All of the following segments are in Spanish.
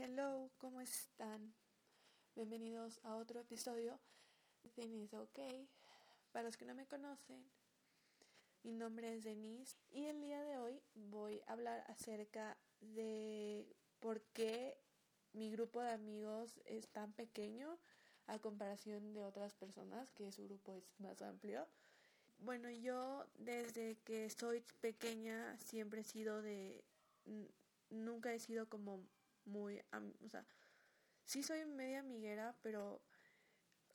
Hello, ¿cómo están? Bienvenidos a otro episodio de Thing OK. Para los que no me conocen, mi nombre es Denise y el día de hoy voy a hablar acerca de por qué mi grupo de amigos es tan pequeño a comparación de otras personas, que su grupo es más amplio. Bueno, yo desde que soy pequeña siempre he sido de... Nunca he sido como muy, o sea, sí soy media amiguera, pero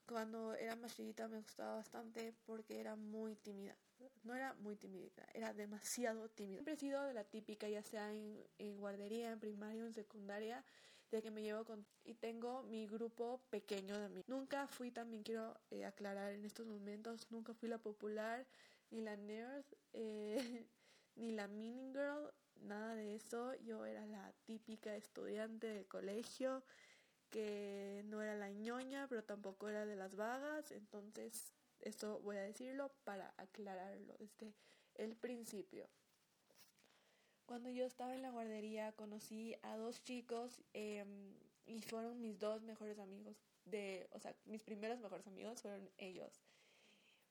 cuando era más chiquita me gustaba bastante porque era muy tímida. No era muy tímida, era demasiado tímida. Siempre he sido de la típica, ya sea en, guardería, en primaria o en secundaria, de que me llevo con... Y tengo mi grupo pequeño de mí. Nunca fui, también quiero eh, aclarar en estos momentos, nunca fui la popular, ni la nerd, eh, ni la meaning girl, nada de eso. Yo era la típica estudiante del colegio que no era la ñoña, pero tampoco era de las vagas. Entonces, esto voy a decirlo para aclararlo desde el principio. Cuando yo estaba en la guardería conocí a dos chicos em, y fueron mis dos mejores amigos. De, o sea, mis primeros mejores amigos fueron ellos.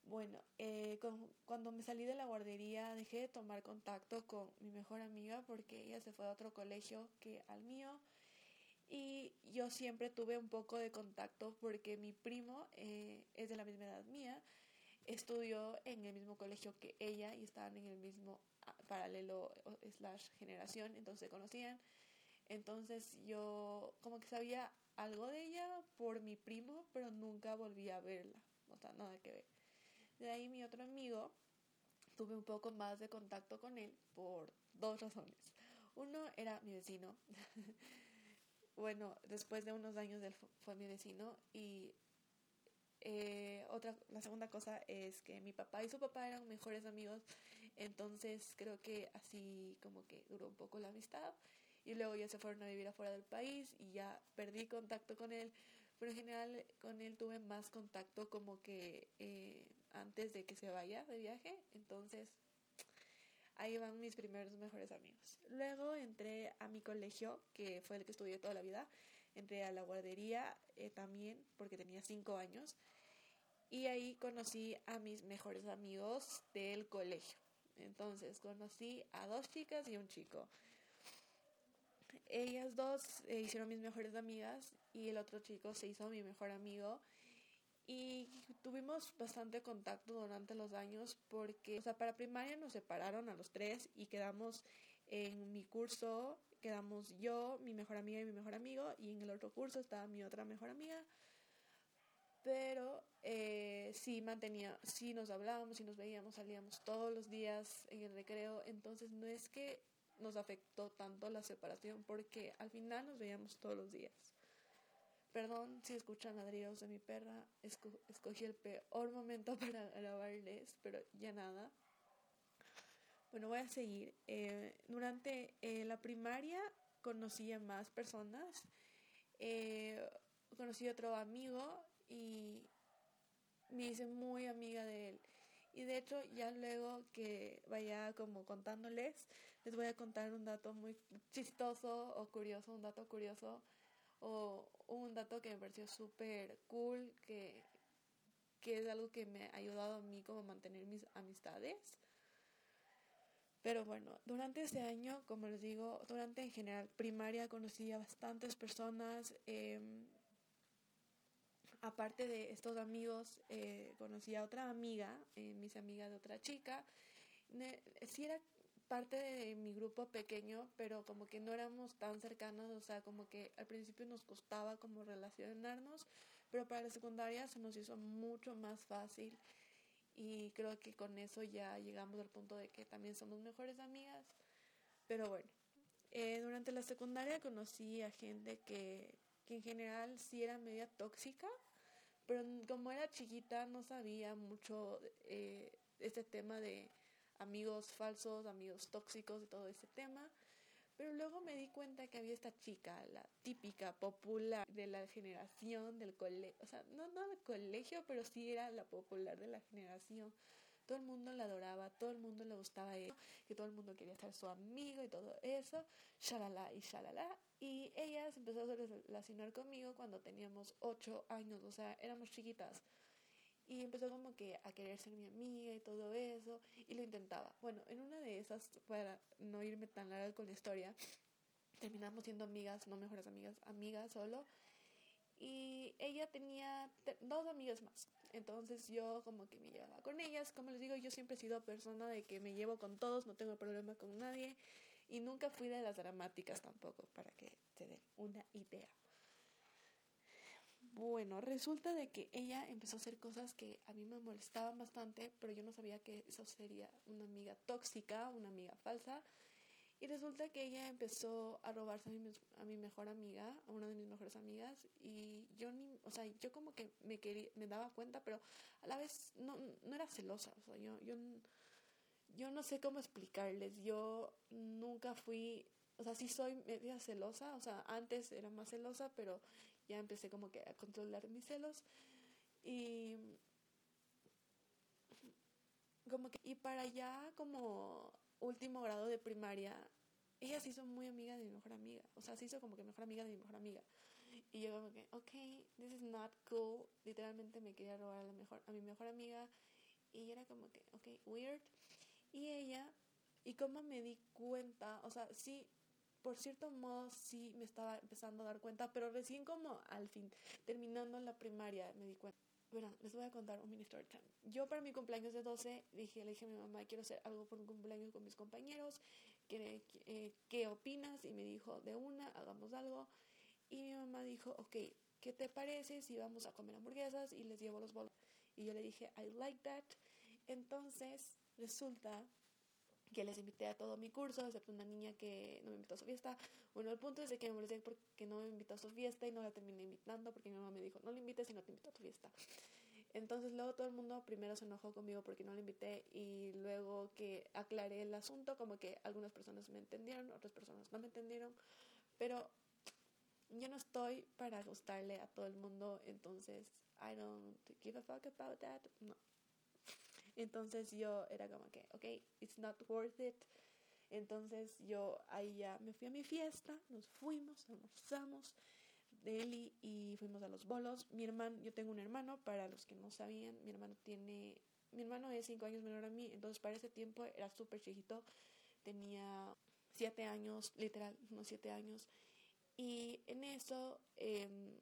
Bueno, eh, cuando me salí de la guardería dejé de tomar contacto con mi mejor amiga porque ella se fue a otro colegio que al mío y yo siempre tuve un poco de contacto porque mi primo eh, es de la misma edad mía, estudió en el mismo colegio que ella y estaban en el mismo ah, paralelo slash generación, entonces se conocían. Entonces yo como que sabía algo de ella por mi primo, pero nunca volví a verla, o sea, nada que ver. De ahí mi otro amigo, tuve un poco más de contacto con él por dos razones. Uno era mi vecino. bueno, después de unos años él fue mi vecino y eh, otra, la segunda cosa es que mi papá y su papá eran mejores amigos, entonces creo que así como que duró un poco la amistad y luego ya se fueron a vivir afuera del país y ya perdí contacto con él, pero en general con él tuve más contacto como que eh, antes de que se vaya de viaje, entonces ahí van mis primeros mejores amigos. Luego entré a mi colegio, que fue el que estudié toda la vida, entré a la guardería eh, también porque tenía cinco años y ahí conocí a mis mejores amigos del colegio. Entonces conocí a dos chicas y un chico. Ellas dos eh, hicieron mis mejores amigas y el otro chico se hizo mi mejor amigo y tuvimos bastante contacto durante los años porque, o sea, para primaria nos separaron a los tres y quedamos en mi curso, quedamos yo, mi mejor amiga y mi mejor amigo y en el otro curso estaba mi otra mejor amiga. Pero eh, sí mantenía, sí nos hablábamos, sí nos veíamos, salíamos todos los días en el recreo, entonces no es que nos afectó tanto la separación porque al final nos veíamos todos los días. Perdón si escuchan ladridos de mi perra, escogí el peor momento para grabarles, pero ya nada. Bueno, voy a seguir. Eh, durante eh, la primaria conocí a más personas. Eh, conocí a otro amigo y me hice muy amiga de él. Y de hecho, ya luego que vaya como contándoles, les voy a contar un dato muy chistoso o curioso, un dato curioso o un dato que me pareció súper cool, que, que es algo que me ha ayudado a mí como mantener mis amistades. Pero bueno, durante ese año, como les digo, durante en general primaria conocí a bastantes personas. Em, aparte de estos amigos, eh, conocí a otra amiga, eh, mis amigas de otra chica. Sí era parte de mi grupo pequeño, pero como que no éramos tan cercanos, o sea, como que al principio nos costaba como relacionarnos, pero para la secundaria se nos hizo mucho más fácil y creo que con eso ya llegamos al punto de que también somos mejores amigas, pero bueno, eh, durante la secundaria conocí a gente que, que en general sí era media tóxica, pero como era chiquita no sabía mucho eh, este tema de amigos falsos, amigos tóxicos y todo ese tema. Pero luego me di cuenta que había esta chica, la típica popular de la generación del colegio, o sea, no, del colegio, pero sí era la popular de la generación. Todo el mundo la adoraba, todo el mundo le gustaba eso, que todo el mundo quería ser su amigo y todo eso. shalala y shalala. Y ella se empezó a relacionar conmigo cuando teníamos ocho años, o sea, éramos chiquitas. Y empezó como que a querer ser mi amiga y todo eso, y lo intentaba. Bueno, en una de esas, para no irme tan larga con la historia, terminamos siendo amigas, no mejores amigas, amigas solo. Y ella tenía dos amigas más. Entonces yo como que me llevaba con ellas. Como les digo, yo siempre he sido persona de que me llevo con todos, no tengo problema con nadie. Y nunca fui de las dramáticas tampoco, para que te den una idea. Bueno, resulta de que ella empezó a hacer cosas que a mí me molestaban bastante, pero yo no sabía que eso sería una amiga tóxica, una amiga falsa. Y resulta que ella empezó a robarse a mi, a mi mejor amiga, a una de mis mejores amigas, y yo ni, o sea, yo como que me quería, me daba cuenta, pero a la vez no, no era celosa, o sea, yo, yo, yo no sé cómo explicarles, yo nunca fui, o sea, sí soy media celosa, o sea, antes era más celosa, pero ya empecé como que a controlar mis celos, y como que, y para allá como último grado de primaria, ella se hizo muy amiga de mi mejor amiga. O sea, se hizo como que mejor amiga de mi mejor amiga. Y yo como que, ok, this is not cool. Literalmente me quería robar a, la mejor, a mi mejor amiga. Y era como que, ok, weird. Y ella, y como me di cuenta, o sea, sí, por cierto modo sí me estaba empezando a dar cuenta, pero recién como al fin, terminando la primaria, me di cuenta. Bueno, les voy a contar un mini story time. Yo para mi cumpleaños de 12 dije, le dije a mi mamá, quiero hacer algo por un cumpleaños con mis compañeros. ¿Qué, eh, ¿Qué opinas? Y me dijo, de una, hagamos algo. Y mi mamá dijo, ok, ¿qué te parece si vamos a comer hamburguesas y les llevo los bolos? Y yo le dije, I like that. Entonces resulta que les invité a todo mi curso, excepto una niña que no me invitó a su fiesta. Bueno, el punto es de que me molesté porque no me invitó a su fiesta y no la terminé invitando porque mi mamá me dijo, no le invites y no te invito a tu fiesta. Entonces luego todo el mundo primero se enojó conmigo porque no le invité y luego que aclaré el asunto, como que algunas personas me entendieron, otras personas no me entendieron, pero yo no estoy para gustarle a todo el mundo, entonces I don't give a fuck about that. No, entonces yo era como que, ok, it's not worth it. Entonces yo ahí ya me fui a mi fiesta, nos fuimos, almorzamos, Deli y fuimos a los bolos. Mi hermano, yo tengo un hermano, para los que no sabían, mi hermano tiene, mi hermano es cinco años menor a mí, entonces para ese tiempo era súper chiquito, tenía siete años, literal, no siete años. Y en eso, em,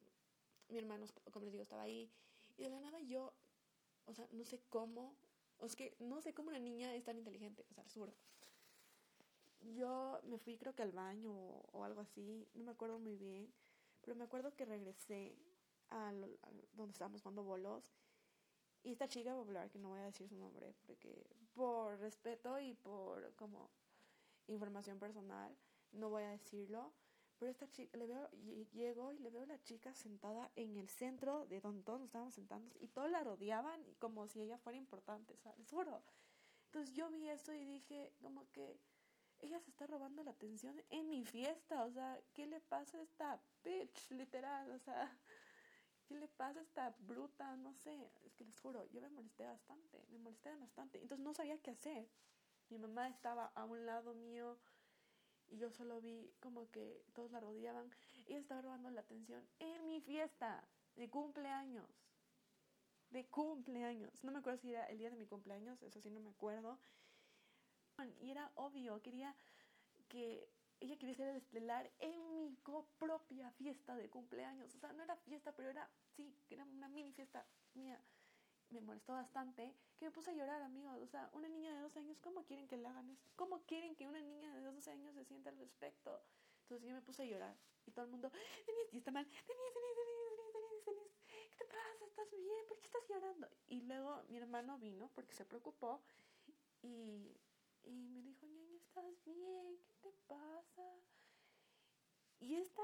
mi hermano, como les digo, estaba ahí. Y de la nada yo, o sea, no sé cómo, o es que no sé cómo una niña es tan inteligente, o sea, seguro. Yo me fui creo que al baño o, algo así, no me acuerdo muy bien, pero me acuerdo que regresé a, donde estábamos jugando bolos y esta chica popular, que no voy a decir su nombre, porque por respeto y por como información personal, no voy a decirlo, pero esta chica, le veo, llego y le veo a la chica sentada en el centro de donde todos nos estábamos sentando y todos la rodeaban como si ella fuera importante, ¿sabes? Juro. Entonces yo vi esto y dije, como que ella se está robando la atención en mi fiesta, o sea, ¿qué le pasa a esta bitch, literal? O sea, ¿qué le pasa a esta bruta? No sé, es que les juro, yo me molesté bastante, me molesté bastante. Entonces no sabía qué hacer. Mi mamá estaba a un lado mío y yo solo vi como que todos la rodeaban. Ella estaba robando la atención en mi fiesta de cumpleaños. De cumpleaños. No me acuerdo si era el día de mi cumpleaños, eso sí no me acuerdo. Y era obvio, quería que ella quería ser el estelar en mi propia fiesta de cumpleaños. O sea, no era fiesta, pero era, sí, era una mini fiesta mía me molestó bastante, que me puse a llorar, amigos. O sea, una niña de 12 años, ¿cómo quieren que le hagan eso? ¿Cómo quieren que una niña de 12 años se sienta al respecto? Entonces yo me puse a llorar y todo el mundo, Denise, está mal, Denise, Denise, Denise, Denise, ¿qué te pasa? ¿Estás bien? ¿Por qué estás llorando? Y luego mi hermano vino porque se preocupó y, y me dijo, ñaña, ¿estás bien? ¿Qué te pasa? Y esta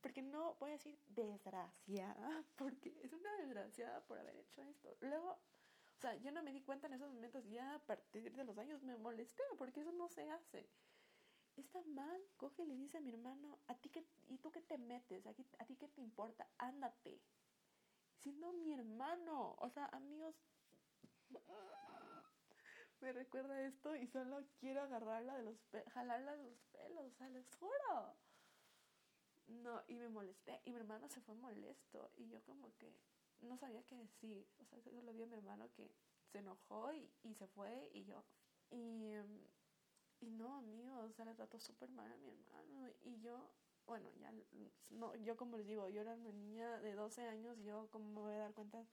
porque no voy a decir desgraciada, porque es una desgraciada por haber hecho esto. Luego, o sea, yo no me di cuenta en esos momentos, ya a partir de los años me molesté, porque eso no se hace. Está mal, coge y le dice a mi hermano, ¿a ti qué, ¿y tú qué te metes? ¿A, ¿A ti qué te importa? Ándate. Siendo mi hermano, o sea, amigos, me recuerda esto y solo quiero agarrarla de los jalarla de los pelos, o sea, les juro. No, y me molesté, y mi hermano se fue molesto, y yo como que no sabía qué decir, o sea, solo vi a mi hermano que se enojó y, y se fue, y yo, y, y no, amigo, o sea, le trató súper mal a mi hermano, y yo, bueno, ya, no, yo como les digo, yo era una niña de 12 años, yo como me voy a dar cuenta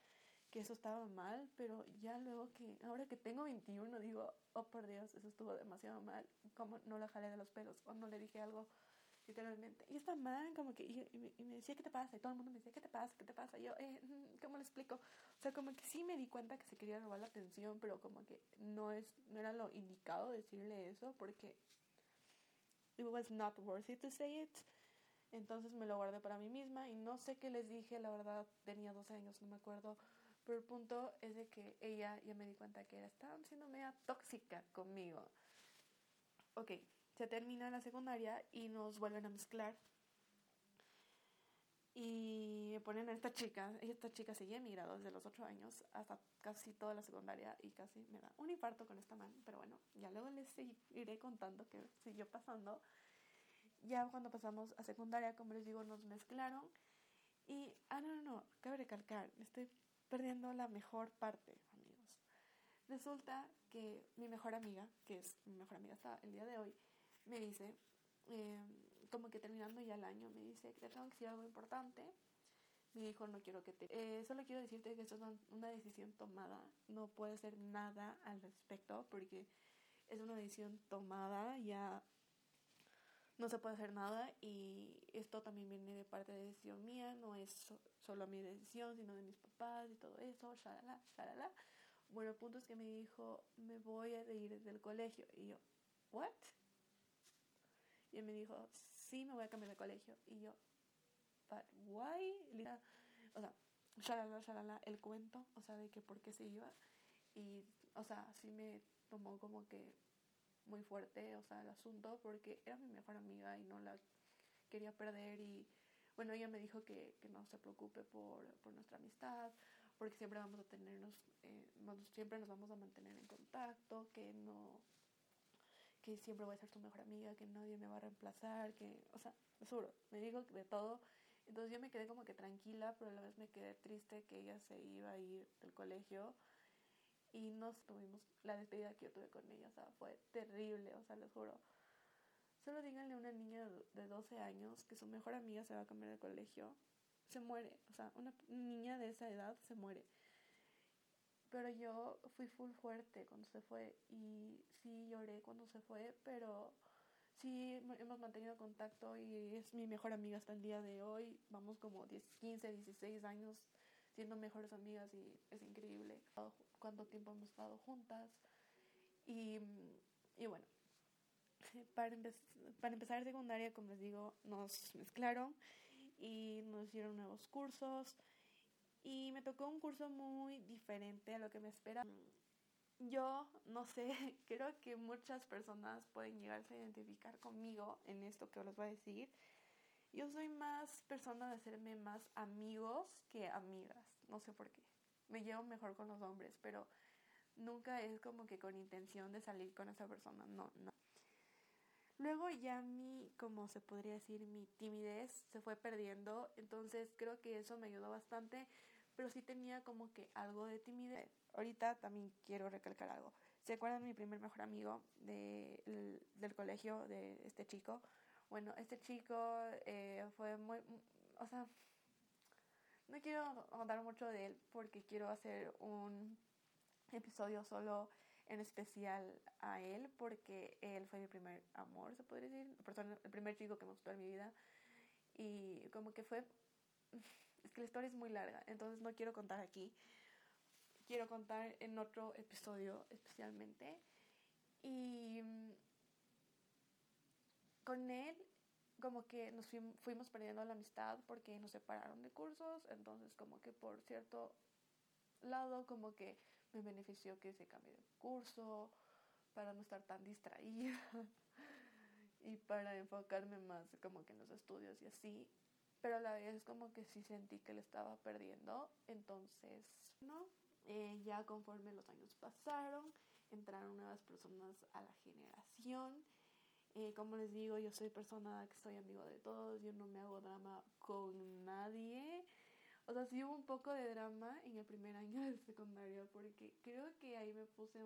que eso estaba mal, pero ya luego que, ahora que tengo 21, digo, oh por Dios, eso estuvo demasiado mal, como no la jalé de los pelos o no le dije algo literalmente. Y está mal, como que, y, me decía, ¿qué te pasa? Y todo el mundo me decía, ¿qué te pasa? ¿Qué te pasa? Y yo, eh, mm, ¿cómo le explico? O sea, como que sí me di cuenta que se quería robar la atención, pero como que no, es, no era lo indicado decirle eso porque it was not worth it to say it. Entonces me lo guardé para mí misma y no sé qué les dije, la verdad tenía 12 años, no me acuerdo pero el punto es de que ella ya me di cuenta que era, estaba siendo media tóxica conmigo. Ok, se termina la secundaria y nos vuelven a mezclar. Y me ponen a esta chica, esta chica seguía mi grado desde los 8 años hasta casi toda la secundaria y casi me da un infarto con esta mano, pero bueno, ya luego les iré contando que siguió pasando. Ya cuando pasamos a secundaria, como les digo, nos mezclaron y, ah, no, no, no, cabe recalcar, estoy perdiendo la mejor parte, amigos. Resulta que mi mejor amiga, que es mi mejor amiga hasta el día de hoy, me dice, em, como que terminando ya el año, me dice que te tengo que decir algo importante. Me dijo, no quiero que te... Eh, solo quiero decirte que esto es una decisión tomada, no puede hacer nada al respecto porque es una decisión tomada, ya no se puede hacer nada y esto también viene de parte de decisión mía, no es solo mi decisión, sino de mis papás y todo eso, shalala, shalala. Bueno, el punto es que me dijo, me voy a ir del colegio. Y yo, ¿what? Y él me dijo, sí, me voy a cambiar de colegio. Y yo, but why? O sea, shalala, shalala, el cuento, o sea, de que por qué se iba. Y, o sea, sí me tomó como que muy fuerte, o sea, el asunto, porque era mi mejor amiga y no la quería perder y bueno, ella me dijo que, que no se preocupe por, por, nuestra amistad, porque siempre vamos a tenernos, eh, siempre nos vamos a mantener en contacto, que no, que siempre voy a ser su mejor amiga, que nadie me va a reemplazar, que, o sea, seguro, me dijo de todo. Entonces yo me quedé como que tranquila, pero a la vez me quedé triste que ella se iba a ir del colegio y nos tuvimos la despedida que yo tuve con ella, o sea, fue terrible, o sea, les juro. Solo díganle a una niña de 12 años que su mejor amiga se va a cambiar de colegio, se muere, o sea, una niña de esa edad se muere. Pero yo fui full fuerte cuando se fue y sí lloré cuando se fue, pero sí hemos mantenido contacto y es mi mejor amiga hasta el día de hoy. Vamos como 10, 15, 16 años siendo mejores amigas y es increíble cuánto tiempo hemos estado juntas. Y, y bueno, para, para empezar secundaria, como les digo, nos mezclaron y nos hicieron nuevos cursos. Y me tocó un curso muy diferente a lo que me esperaba. Yo, no sé, creo que muchas personas pueden llegarse a identificar conmigo en esto que os voy a decir. Yo soy más persona de hacerme más amigos que amigas, no sé por qué me llevo mejor con los hombres, pero nunca es como que con intención de salir con esa persona, no, no. Luego ya mi, como se podría decir, mi timidez se fue perdiendo, entonces creo que eso me ayudó bastante, pero sí tenía como que algo de timidez. Ahorita también quiero recalcar algo. ¿Se acuerdan de mi primer mejor amigo de, del colegio, de este chico? Bueno, este chico eh, fue muy, o sea, no quiero contar mucho de él porque quiero hacer un episodio solo en especial a él porque él fue mi primer amor, se podría decir, el primer chico que me gustó en mi vida. Y como que fue, es que la historia es muy larga, entonces no quiero contar aquí, quiero contar en otro episodio especialmente. Y mm, con él como que nos fuimos perdiendo la amistad porque nos separaron de cursos, entonces como que por cierto lado como que me benefició que se cambie de curso para no estar tan distraída y para enfocarme más como que en los estudios y así, pero a la vez como que sí sentí que le estaba perdiendo, entonces, ¿no? Eh, ya conforme los años pasaron, entraron nuevas personas a la generación. Eh, como les digo, yo soy persona que soy amigo de todos, yo no me hago drama con nadie. O sea, sí hubo un poco de drama en el primer año de secundaria porque creo que ahí me puse,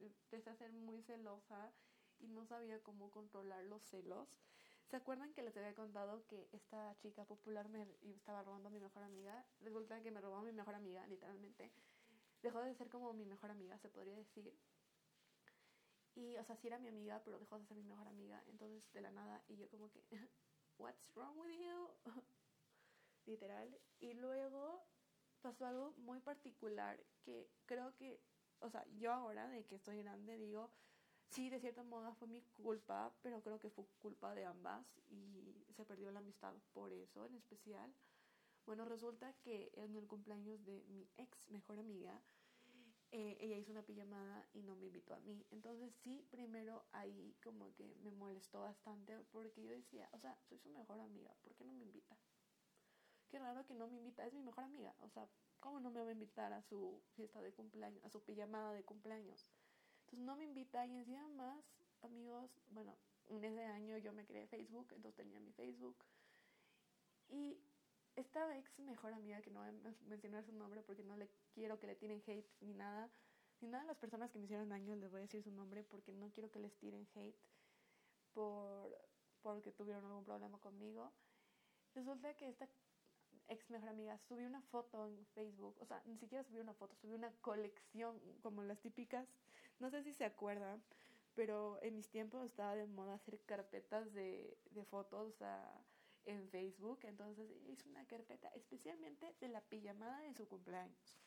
empecé a ser muy celosa y no sabía cómo controlar los celos. ¿Se acuerdan que les había contado que esta chica popular me estaba robando a mi mejor amiga? Resulta que me robó a mi mejor amiga, literalmente. Dejó de ser como mi mejor amiga, se podría decir. Y, o sea, sí era mi amiga, pero dejó de ser mi mejor amiga. Entonces, de la nada, y yo como que, what's wrong with you? Literal. Y luego pasó algo muy particular que creo que, o sea, yo ahora de que estoy grande digo, sí, de cierta modo fue mi culpa, pero creo que fue culpa de ambas y se perdió la amistad por eso en especial. Bueno, resulta que en el cumpleaños de mi ex mejor amiga, eh, ella hizo una pijamada y no me invitó a mí. Entonces sí, primero ahí como que me molestó bastante porque yo decía, o sea, soy su mejor amiga, ¿por qué no me invita? Qué raro que no me invita, es mi mejor amiga, o sea, ¿cómo no me va a invitar a su fiesta de cumpleaños, a su pijamada de cumpleaños? Entonces no me invita y encima más, amigos, bueno, en ese año yo me creé Facebook, entonces tenía mi Facebook. Y esta ex mejor amiga, que no voy a mencionar su nombre porque no le quiero que le tiren hate ni nada, ni nada de las personas que me hicieron daño les voy a decir su nombre porque no quiero que les tiren hate por porque tuvieron algún problema conmigo. Resulta que esta ex mejor amiga subió una foto en Facebook, o sea, ni siquiera subió una foto, subió una colección como las típicas, no sé si se acuerdan, pero en mis tiempos estaba de moda hacer carpetas de, de fotos en Facebook, entonces hizo una carpeta especialmente de la pijamada de su cumpleaños.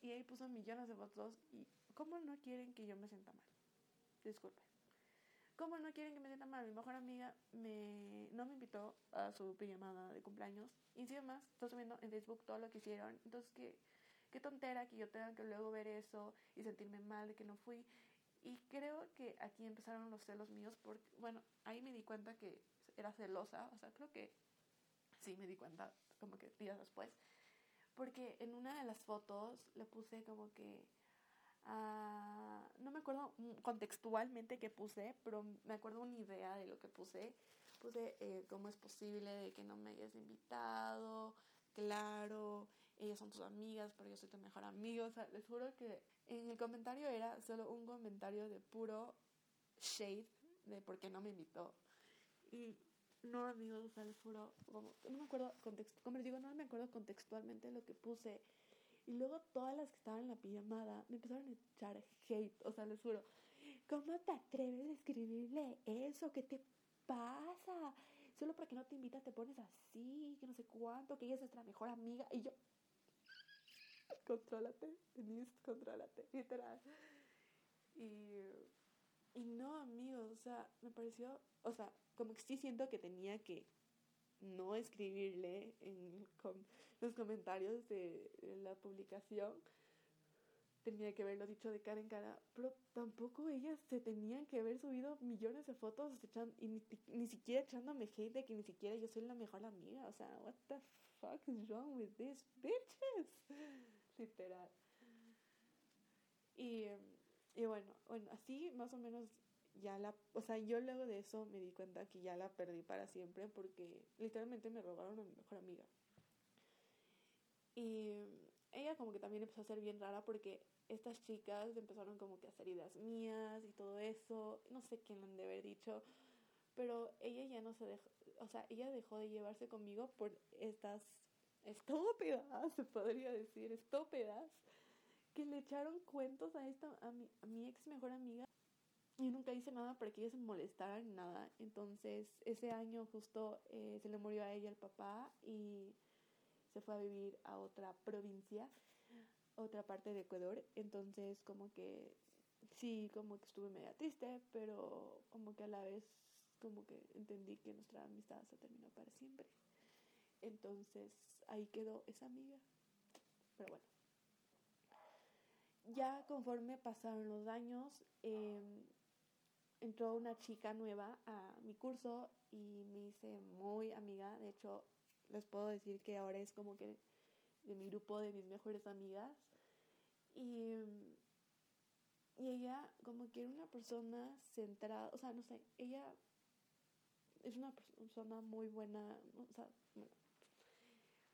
Y ahí puso millones de fotos y ¿cómo no quieren que yo me sienta mal? Disculpe. ¿Cómo no quieren que me sienta mal? Mi mejor amiga me, no me invitó a su pijamada de cumpleaños. Y encima estoy subiendo en Facebook todo lo que hicieron. Entonces, qué, qué tontera que yo tenga que luego ver eso y sentirme mal de que no fui. Y creo que aquí empezaron los celos míos porque, bueno, ahí me di cuenta que era celosa. O sea, creo que sí me di cuenta como que días después. Porque en una de las fotos le puse como que Ah, no me acuerdo contextualmente qué puse, pero me acuerdo una idea de lo que puse. Puse eh, cómo es posible que no me hayas invitado, claro, ellas son tus amigas, pero yo soy tu mejor amigo. O sea, les juro que en el comentario era solo un comentario de puro shade de por qué no me invitó. Y no, amigos, o sea, como, no me acuerdo, como les digo, no me acuerdo contextualmente lo que puse y luego todas las que estaban en la pijamada me empezaron a echar hate, o sea, les juro. ¿Cómo te atreves a escribirle eso? ¿Qué te pasa? Solo porque no te invita te pones así, que no sé cuánto, que ella es nuestra mejor amiga. Y yo, contrólate, Denise, contrólate, literal. Y, y no, amigos, o sea, me pareció, o sea, como que sí siento que tenía que no escribirle en los comentarios de, la publicación. Tenía que haberlo dicho de cara en cara, pero tampoco ellas se tenían que haber subido millones de fotos y ni, siquiera echándome hate de que ni siquiera yo soy la mejor amiga. O sea, what the fuck is wrong with these bitches? Literal. Y, y bueno, bueno, así más o menos ya la, o sea, yo luego de eso me di cuenta que ya la perdí para siempre porque literalmente me robaron a mi mejor amiga. Y ella como que también empezó a ser bien rara porque estas chicas empezaron como que a hacer ideas mías y todo eso, no sé quién le han de haber dicho, pero ella ya no se dejó, o sea, ella dejó de llevarse conmigo por estas estúpidas, se podría decir, estúpidas, que le echaron cuentos a esta, a mi, a mi ex mejor amiga y nunca hice nada para que ella se molestara ni nada. Entonces, ese año justo eh, se le murió a ella el papá y se fue a vivir a otra provincia, otra parte de Ecuador. Entonces, como que sí, como que estuve media triste, pero como que a la vez como que entendí que nuestra amistad se terminó para siempre. Entonces, ahí quedó esa amiga. Pero bueno. Ya conforme pasaron los años, eh, entró una chica nueva a mi curso y me hice muy amiga. De hecho, les puedo decir que ahora es como que de mi grupo de mis mejores amigas. Y, y ella como que era una persona centrada, o sea, no sé, ella es una persona muy buena, o sea.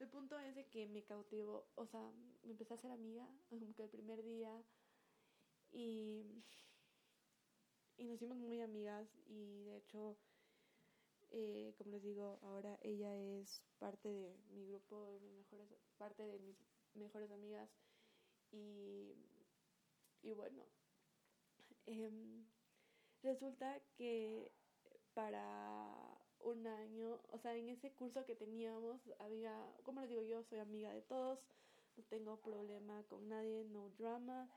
El punto es de que me cautivó, o sea, me empecé a hacer amiga, como que el primer día, y, y nos hicimos muy amigas, y de hecho, eh, como les digo, ahora ella es parte de mi grupo, de mis mejores, parte de mis mejores amigas, y, y bueno, eh, resulta que para un año, o sea, en ese curso que teníamos había, como les digo, yo soy amiga de todos, no tengo problema con nadie, no drama,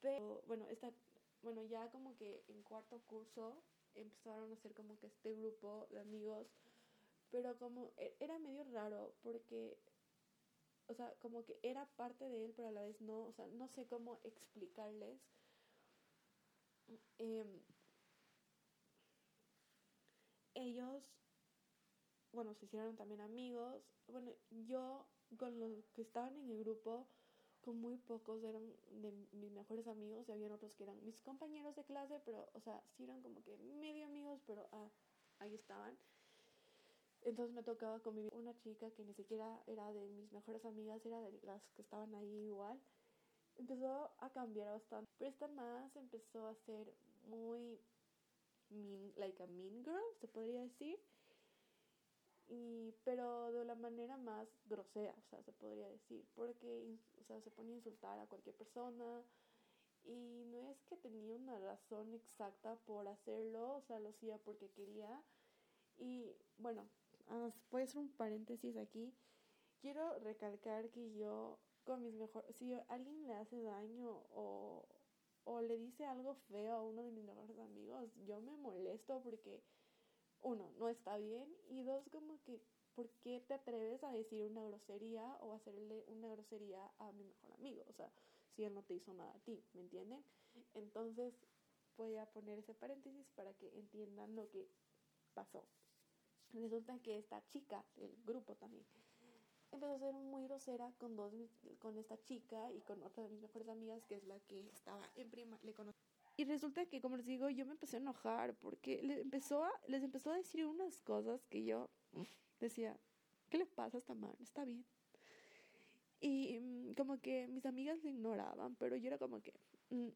pero bueno, esta, bueno, ya como que en cuarto curso empezaron a hacer como que este grupo de amigos, pero como e, era medio raro porque, o sea, como que era parte de él, pero a la vez no, o sea, no sé cómo explicarles. Eh, ellos, bueno, se hicieron también amigos. Bueno, yo con los que estaban en el grupo, con muy pocos eran de mis mejores amigos y habían otros que eran mis compañeros de clase, pero, o sea, sí eran como que medio amigos, pero ah, ahí estaban. Entonces me tocaba convivir con una chica que ni siquiera era de mis mejores amigas, era de las que estaban ahí igual. Empezó a cambiar bastante, pero esta más empezó a ser muy mean, like a mean girl, se podría decir. Y, pero de la manera más grosera, o sea, se podría decir, porque, o sea, se ponía a insultar a cualquier persona y no es que tenía una razón exacta por hacerlo, o sea, lo hacía porque quería. Y bueno, ah, voy a hacer un paréntesis aquí. Quiero recalcar que yo, con mis mejores, si alguien le hace daño o, o le dice algo feo a uno de mis mejores amigos, yo me molesto porque, uno, no está bien y dos, como que, ¿por qué te atreves a decir una grosería o hacerle una grosería a mi mejor amigo? O sea, si él no te hizo nada a ti, ¿me entienden? Entonces, voy a poner ese paréntesis para que entiendan lo que pasó. Resulta que esta chica, el grupo también, empezó a ser muy grosera con dos con esta chica y con otra de mis mejores amigas que es la que estaba en prima le y resulta que como les digo yo me empecé a enojar porque les empezó a les empezó a decir unas cosas que yo decía qué le pasa a esta man está bien y mm, como que mis amigas le ignoraban pero yo era como que mm,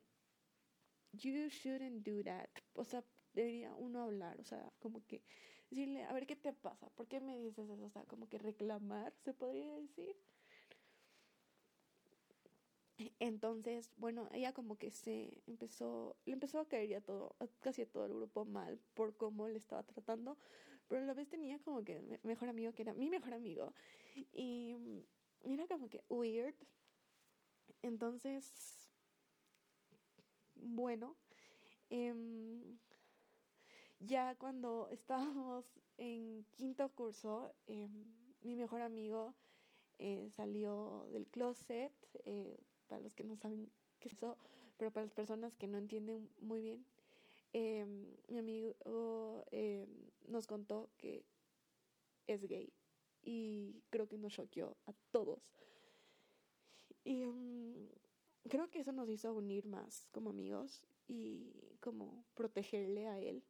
you shouldn't do that o sea debería uno hablar o sea como que decirle, a ver qué te pasa, ¿por qué me dices eso? O sea, como que reclamar, se podría decir. Entonces, bueno, ella como que se empezó, le empezó a caer ya todo, casi a todo el grupo mal por cómo le estaba tratando, pero a la vez tenía como que mejor amigo que era mi mejor amigo y era como que weird. Entonces, bueno, eh, ya cuando estábamos en quinto curso, em, mi mejor amigo eh, salió del closet, eh, para los que no saben qué es eso, pero para las personas que no entienden muy bien, em, mi amigo em, nos contó que es gay y creo que nos choqueó a todos. Y creo que eso nos hizo unir más como amigos y como protegerle a él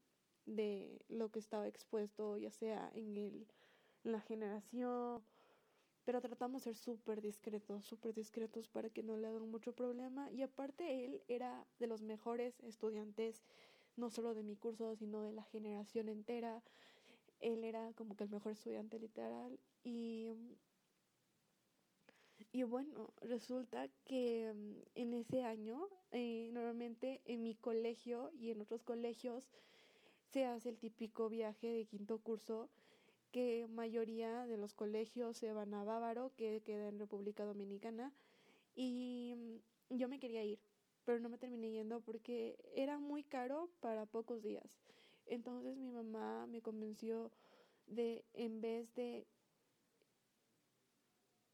de lo que estaba expuesto, ya sea en, el, la generación, pero tratamos de ser súper discretos, súper discretos para que no le hagan mucho problema. Y aparte él era de los mejores estudiantes, no solo de mi curso, sino de la generación entera. Él era como que el mejor estudiante literal. Y, y bueno, resulta que mm, en ese año, eh, normalmente en mi colegio y en otros colegios, se hace el típico viaje de quinto curso que mayoría de los colegios se van a Bávaro, que queda en República Dominicana, y mm, yo me quería ir, pero no me terminé yendo porque era muy caro para pocos días. Entonces mi mamá me convenció de, en vez de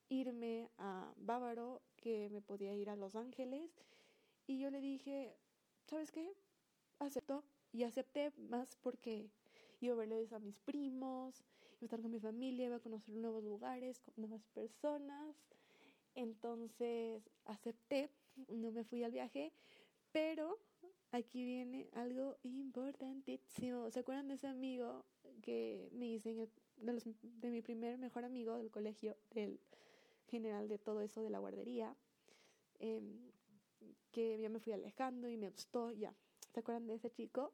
irme a Bávaro, que me podía ir a Los Ángeles, y yo le dije, ¿sabes qué? Acepto y acepté más porque iba a verles a mis primos, a estar con mi familia, iba a conocer nuevos lugares, con nuevas personas. Entonces acepté, no me fui al viaje, Pero aquí viene algo importantísimo. ¿Se acuerdan de ese amigo que me hice de, de mi primer mejor amigo del colegio, del general de todo eso de la guardería? Em, que ya me fui alejando y me gustó, ya. ¿Se acuerdan de ese chico?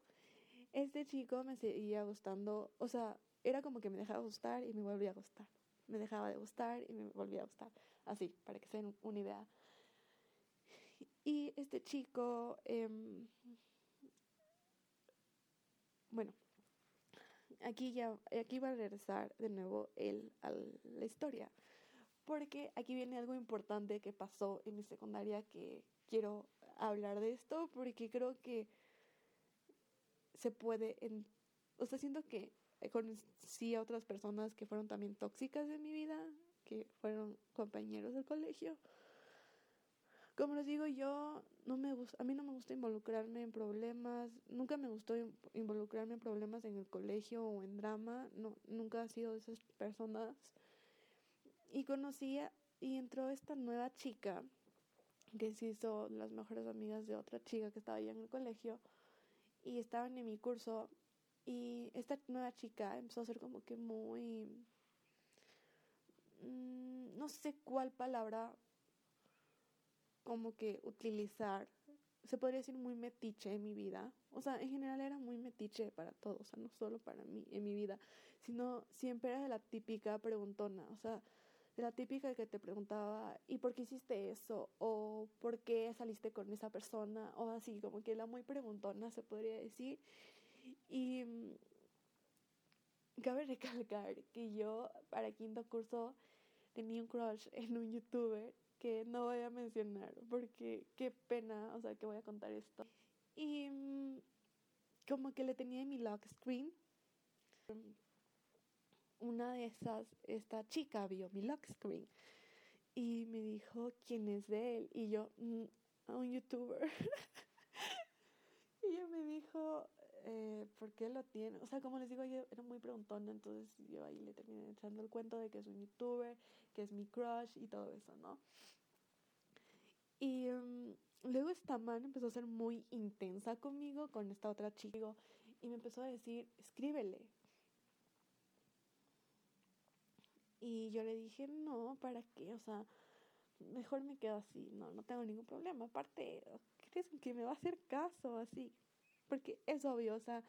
Este chico me seguía gustando, o sea, era como que me dejaba gustar y me volvía a gustar. Me dejaba de gustar y me volvía a gustar. Así, para que se den una idea. Y este chico, em, bueno, aquí ya, aquí va a regresar de nuevo él a la historia. Porque aquí viene algo importante que pasó en mi secundaria que quiero hablar de esto porque creo que se puede, en, o sea, siento que conocí a otras personas que fueron también tóxicas de mi vida, que fueron compañeros del colegio. Como les digo, yo no me a mí no me gusta involucrarme en problemas, nunca me gustó involucrarme en problemas en el colegio o en drama, no, nunca he sido de esas personas. Y conocía y entró esta nueva chica que se hizo las mejores amigas de otra chica que estaba allá en el colegio y estaban en mi curso y esta nueva chica empezó a ser como que muy mm, no sé cuál palabra como que utilizar se podría decir muy metiche en mi vida o sea en general era muy metiche para todos o sea no solo para mí en mi vida sino siempre era de la típica preguntona o sea la típica que te preguntaba, ¿y por qué hiciste eso? ¿O por qué saliste con esa persona? O así, como que la muy preguntona se podría decir. Y mm, cabe recalcar que yo para quinto curso tenía un crush en un youtuber que no voy a mencionar porque qué pena, o sea, que voy a contar esto. Y mm, como que le tenía en mi lock screen una de esas, esta chica vio mi lock screen y me dijo quién es de él y yo, mm, a un youtuber. y ella me dijo, eh, ¿por qué lo tiene? O sea, como les digo, yo era muy preguntona, entonces yo ahí le terminé echando el cuento de que es un youtuber, que es mi crush y todo eso, ¿no? Y um, luego esta man empezó a ser muy intensa conmigo, con esta otra chica, y me empezó a decir, escríbele, Y yo le dije, no, ¿para qué? O sea, mejor me quedo así, no, no tengo ningún problema. Aparte, ¿crees que me va a hacer caso así? Porque es obvio, o sea,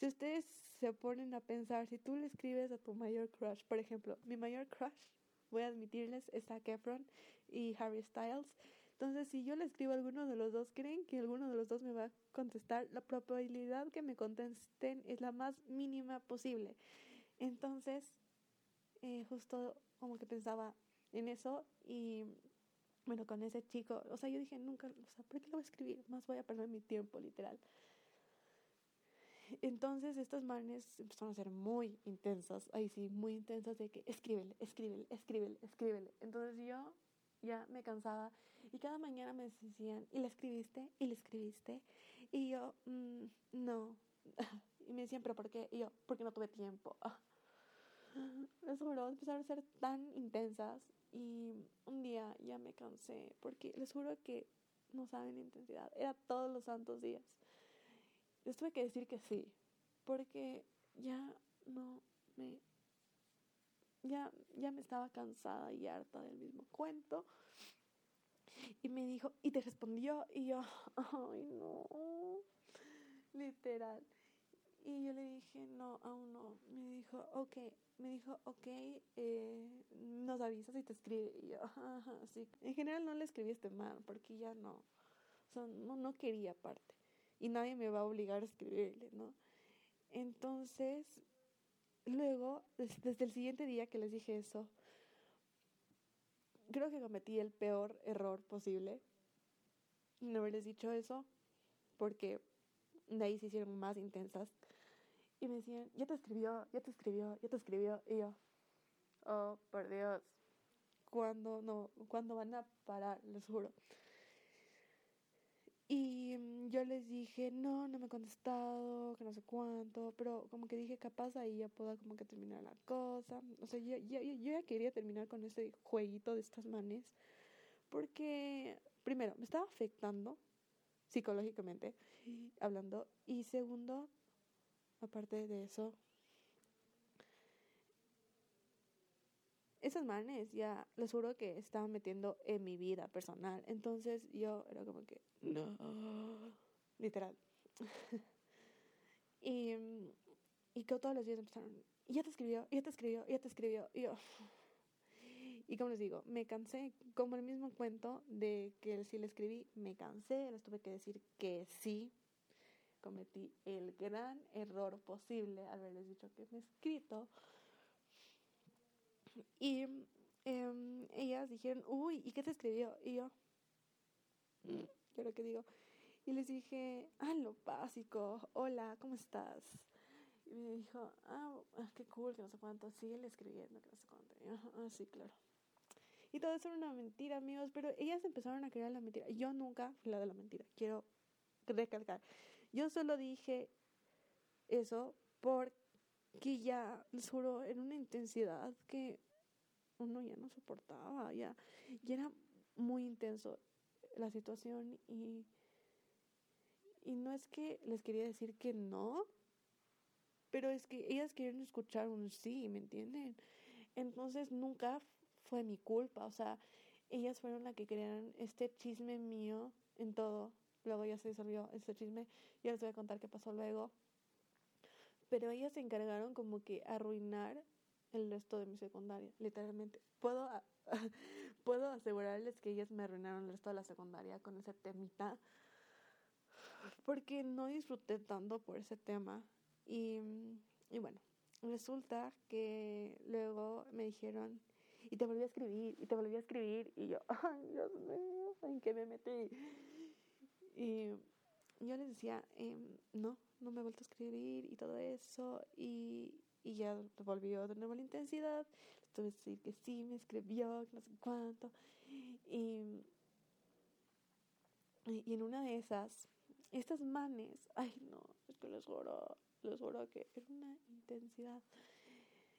si ustedes se ponen a pensar, si tú le escribes a tu mayor crush, por ejemplo, mi mayor crush, voy a admitirles, es Zac Efron y Harry Styles. Entonces, si yo le escribo a alguno de los dos, ¿creen que alguno de los dos me va a contestar? La probabilidad que me contesten es la más mínima posible. Entonces, eh, justo como que pensaba en eso y bueno, con ese chico, o sea, yo dije, nunca, o sea, ¿por qué lo voy a escribir? Más voy a perder mi tiempo, literal. Entonces estas manes empezaron a ser muy intensas, ahí sí, muy intensas de que escríbele, escríbele, escríbele, escríbele. Entonces yo ya me cansaba y cada mañana me decían, ¿y le escribiste? ¿Y le escribiste? Y yo, mm, no. y me decían, ¿pero por qué? Y yo, porque no tuve tiempo. les juro, empezaron a ser tan intensas y un día ya me cansé porque les juro que no saben intensidad, era todos los santos días. Les tuve que decir que sí, porque ya no me ya ya me estaba cansada y harta del mismo cuento. Y me dijo, y te respondió, y yo, ay no, literal. Y yo le dije, no, aún no. Me dijo, ok, me dijo, ok, eh, nos avisas y te escribe. Y yo, ajá, sí. En general no le escribí este mal, porque ya no, o sea, no, no quería aparte. Y nadie me va a obligar a escribirle, ¿no? Entonces, luego, desde el siguiente día que les dije eso, creo que cometí el peor error posible. No haberles dicho eso, porque de ahí se hicieron más intensas y me decían, ya te escribió, ya te escribió, ya te escribió. Y yo, oh, por Dios, ¿cuándo, no, ¿cuándo van a parar? Les juro. Y mm, yo les dije, no, no me ha contestado, que no sé cuánto, pero como que dije, capaz ahí ya puedo como que terminar la cosa. O sea, yo, yo, yo ya quería terminar con ese jueguito de estas manes, porque, primero, me estaba afectando psicológicamente hablando. Y segundo, aparte de eso, esas manes ya les juro que estaban metiendo en mi vida personal. Entonces yo era como que, no, literal. y, y que todos los días empezaron, ya te escribió, ya te escribió, ya te escribió. Y yo, y como les digo, me cansé, como el mismo cuento de que sí le escribí, me cansé, les tuve que decir que sí. Cometí el gran error posible al haberles dicho que me he escrito. Y em, ellas dijeron, uy, ¿y qué te escribió? Y yo, yo lo que digo, y les dije, ah, lo básico, hola, ¿cómo estás? Y me dijo, ah, ah qué cool, que no sé cuánto, sigue escribiendo, que no sé cuánto. Y yo, ah, sí, claro. Y todo eso era una mentira, amigos, pero ellas empezaron a creer la mentira. Yo nunca fui la de la mentira, quiero recalcar. Yo solo dije eso porque ya, les juro, en una intensidad que uno ya no soportaba, ya, ya era muy intenso la situación y, y no es que les quería decir que no, pero es que ellas quieren escuchar un sí, ¿me entienden? Entonces nunca fue mi culpa, o sea, ellas fueron las que crearon este chisme mío en todo. Luego ya se disolvió este chisme, ya les voy a contar qué pasó luego. Pero ellas se encargaron como que arruinar el resto de mi secundaria, literalmente. Puedo, puedo asegurarles que ellas me arruinaron el resto de la secundaria con ese temita, porque no disfruté tanto por ese tema. Y, y bueno, resulta que luego me dijeron, y te volví a escribir, y te volví a escribir, y yo, ay, Dios mío, ¿en qué me metí? Y yo les decía, em, no, no me he vuelto a escribir y todo eso, y, y ya volvió de nuevo la intensidad, tuve que decir que sí, me escribió, no sé cuánto, y, y en una de esas, estas manes, ay no, es que les juro, les juro que era una intensidad.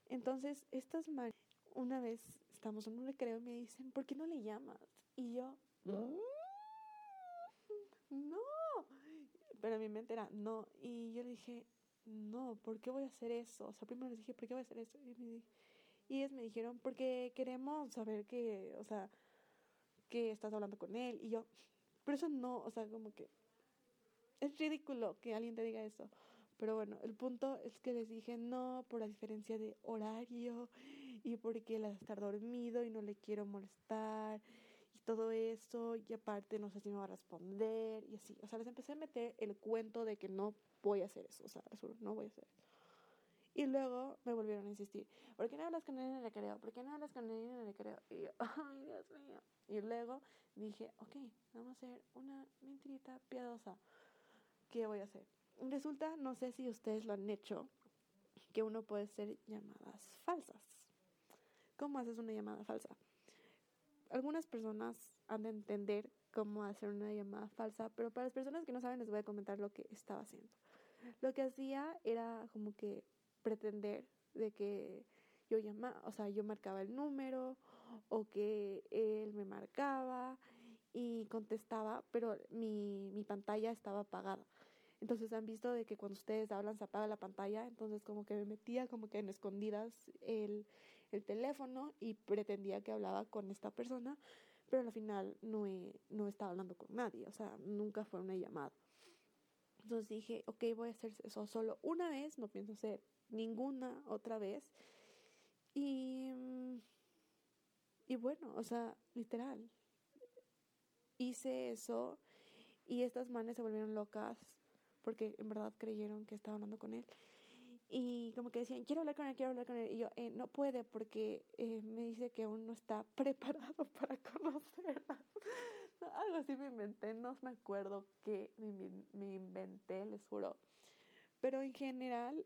Entonces, estas manes, una vez estamos en un recreo y me dicen, ¿por qué no le llamas? Y yo, no. Pero mi mente era, no. Y yo le dije, no, ¿por qué voy a hacer eso? O sea, primero les dije, ¿por qué voy a hacer eso? Y, me, y ellos me dijeron, porque queremos saber que, o sea, que estás hablando con él. Y yo, pero eso no, o sea, como que es ridículo que alguien te diga eso. Pero bueno, el punto es que les dije no por la diferencia de horario y porque él estar dormido y no le quiero molestar todo eso y aparte no sé si me va a responder y así. O sea, les empecé a meter el cuento de que no voy a hacer eso, o sea, no voy a hacer eso. Y luego me volvieron a insistir, ¿por qué no hablas con él en el recreo? ¿Por qué no hablas con él en el recreo? Y yo, ay, Dios mío. Y luego dije, ok, vamos a hacer una mentirita piadosa. ¿Qué voy a hacer? Resulta, no sé si ustedes lo han hecho, que uno puede hacer llamadas falsas. ¿Cómo haces una llamada falsa? Algunas personas han de entender cómo hacer una llamada falsa, pero para las personas que no saben les voy a comentar lo que estaba haciendo. Lo que hacía era como que pretender de que yo llamaba, o sea, yo marcaba el número o que él me marcaba y contestaba, pero mi, mi pantalla estaba apagada. Entonces han visto de que cuando ustedes hablan se apaga la pantalla, entonces como que me metía como que en escondidas el, el teléfono y pretendía que hablaba con esta persona, pero al final no, no estaba hablando con nadie, o sea, nunca fue una llamada. Entonces dije, ok, voy a hacer eso solo una vez, no pienso hacer ninguna otra vez. Y, y bueno, o sea, literal, hice eso y estas manes se volvieron locas porque en verdad creyeron que estaba hablando con él. Y como que decían, quiero hablar con él, quiero hablar con él. Y yo, eh, no puede porque eh, me dice que aún no está preparado para conocerla. algo así me inventé, no me acuerdo qué me, inventé, les juro. Pero en general,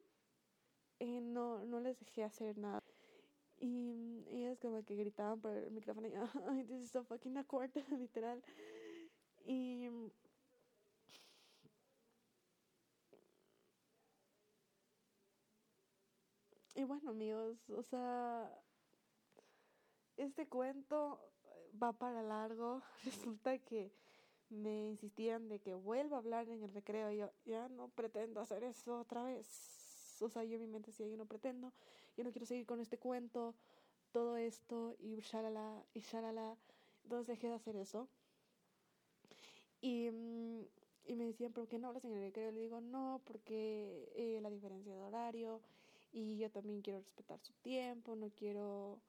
eh, no, no les dejé hacer nada. Y ellas como que gritaban por el micrófono y, ay, this is so fucking awkward, literal. Y Y bueno, amigos, o sea, este cuento va para largo. Resulta que me insistían de que vuelva a hablar en el recreo. Y yo, ya no pretendo hacer eso otra vez. O sea, yo en mi mente decía, yo no pretendo, yo no quiero seguir con este cuento, todo esto, y shalala, y shalala. Entonces dejé de hacer eso. Y, mm, y me decían, ¿por qué no hablas en el recreo? Le digo, no, porque eh, la diferencia de horario, y yo también quiero respetar su tiempo, no quiero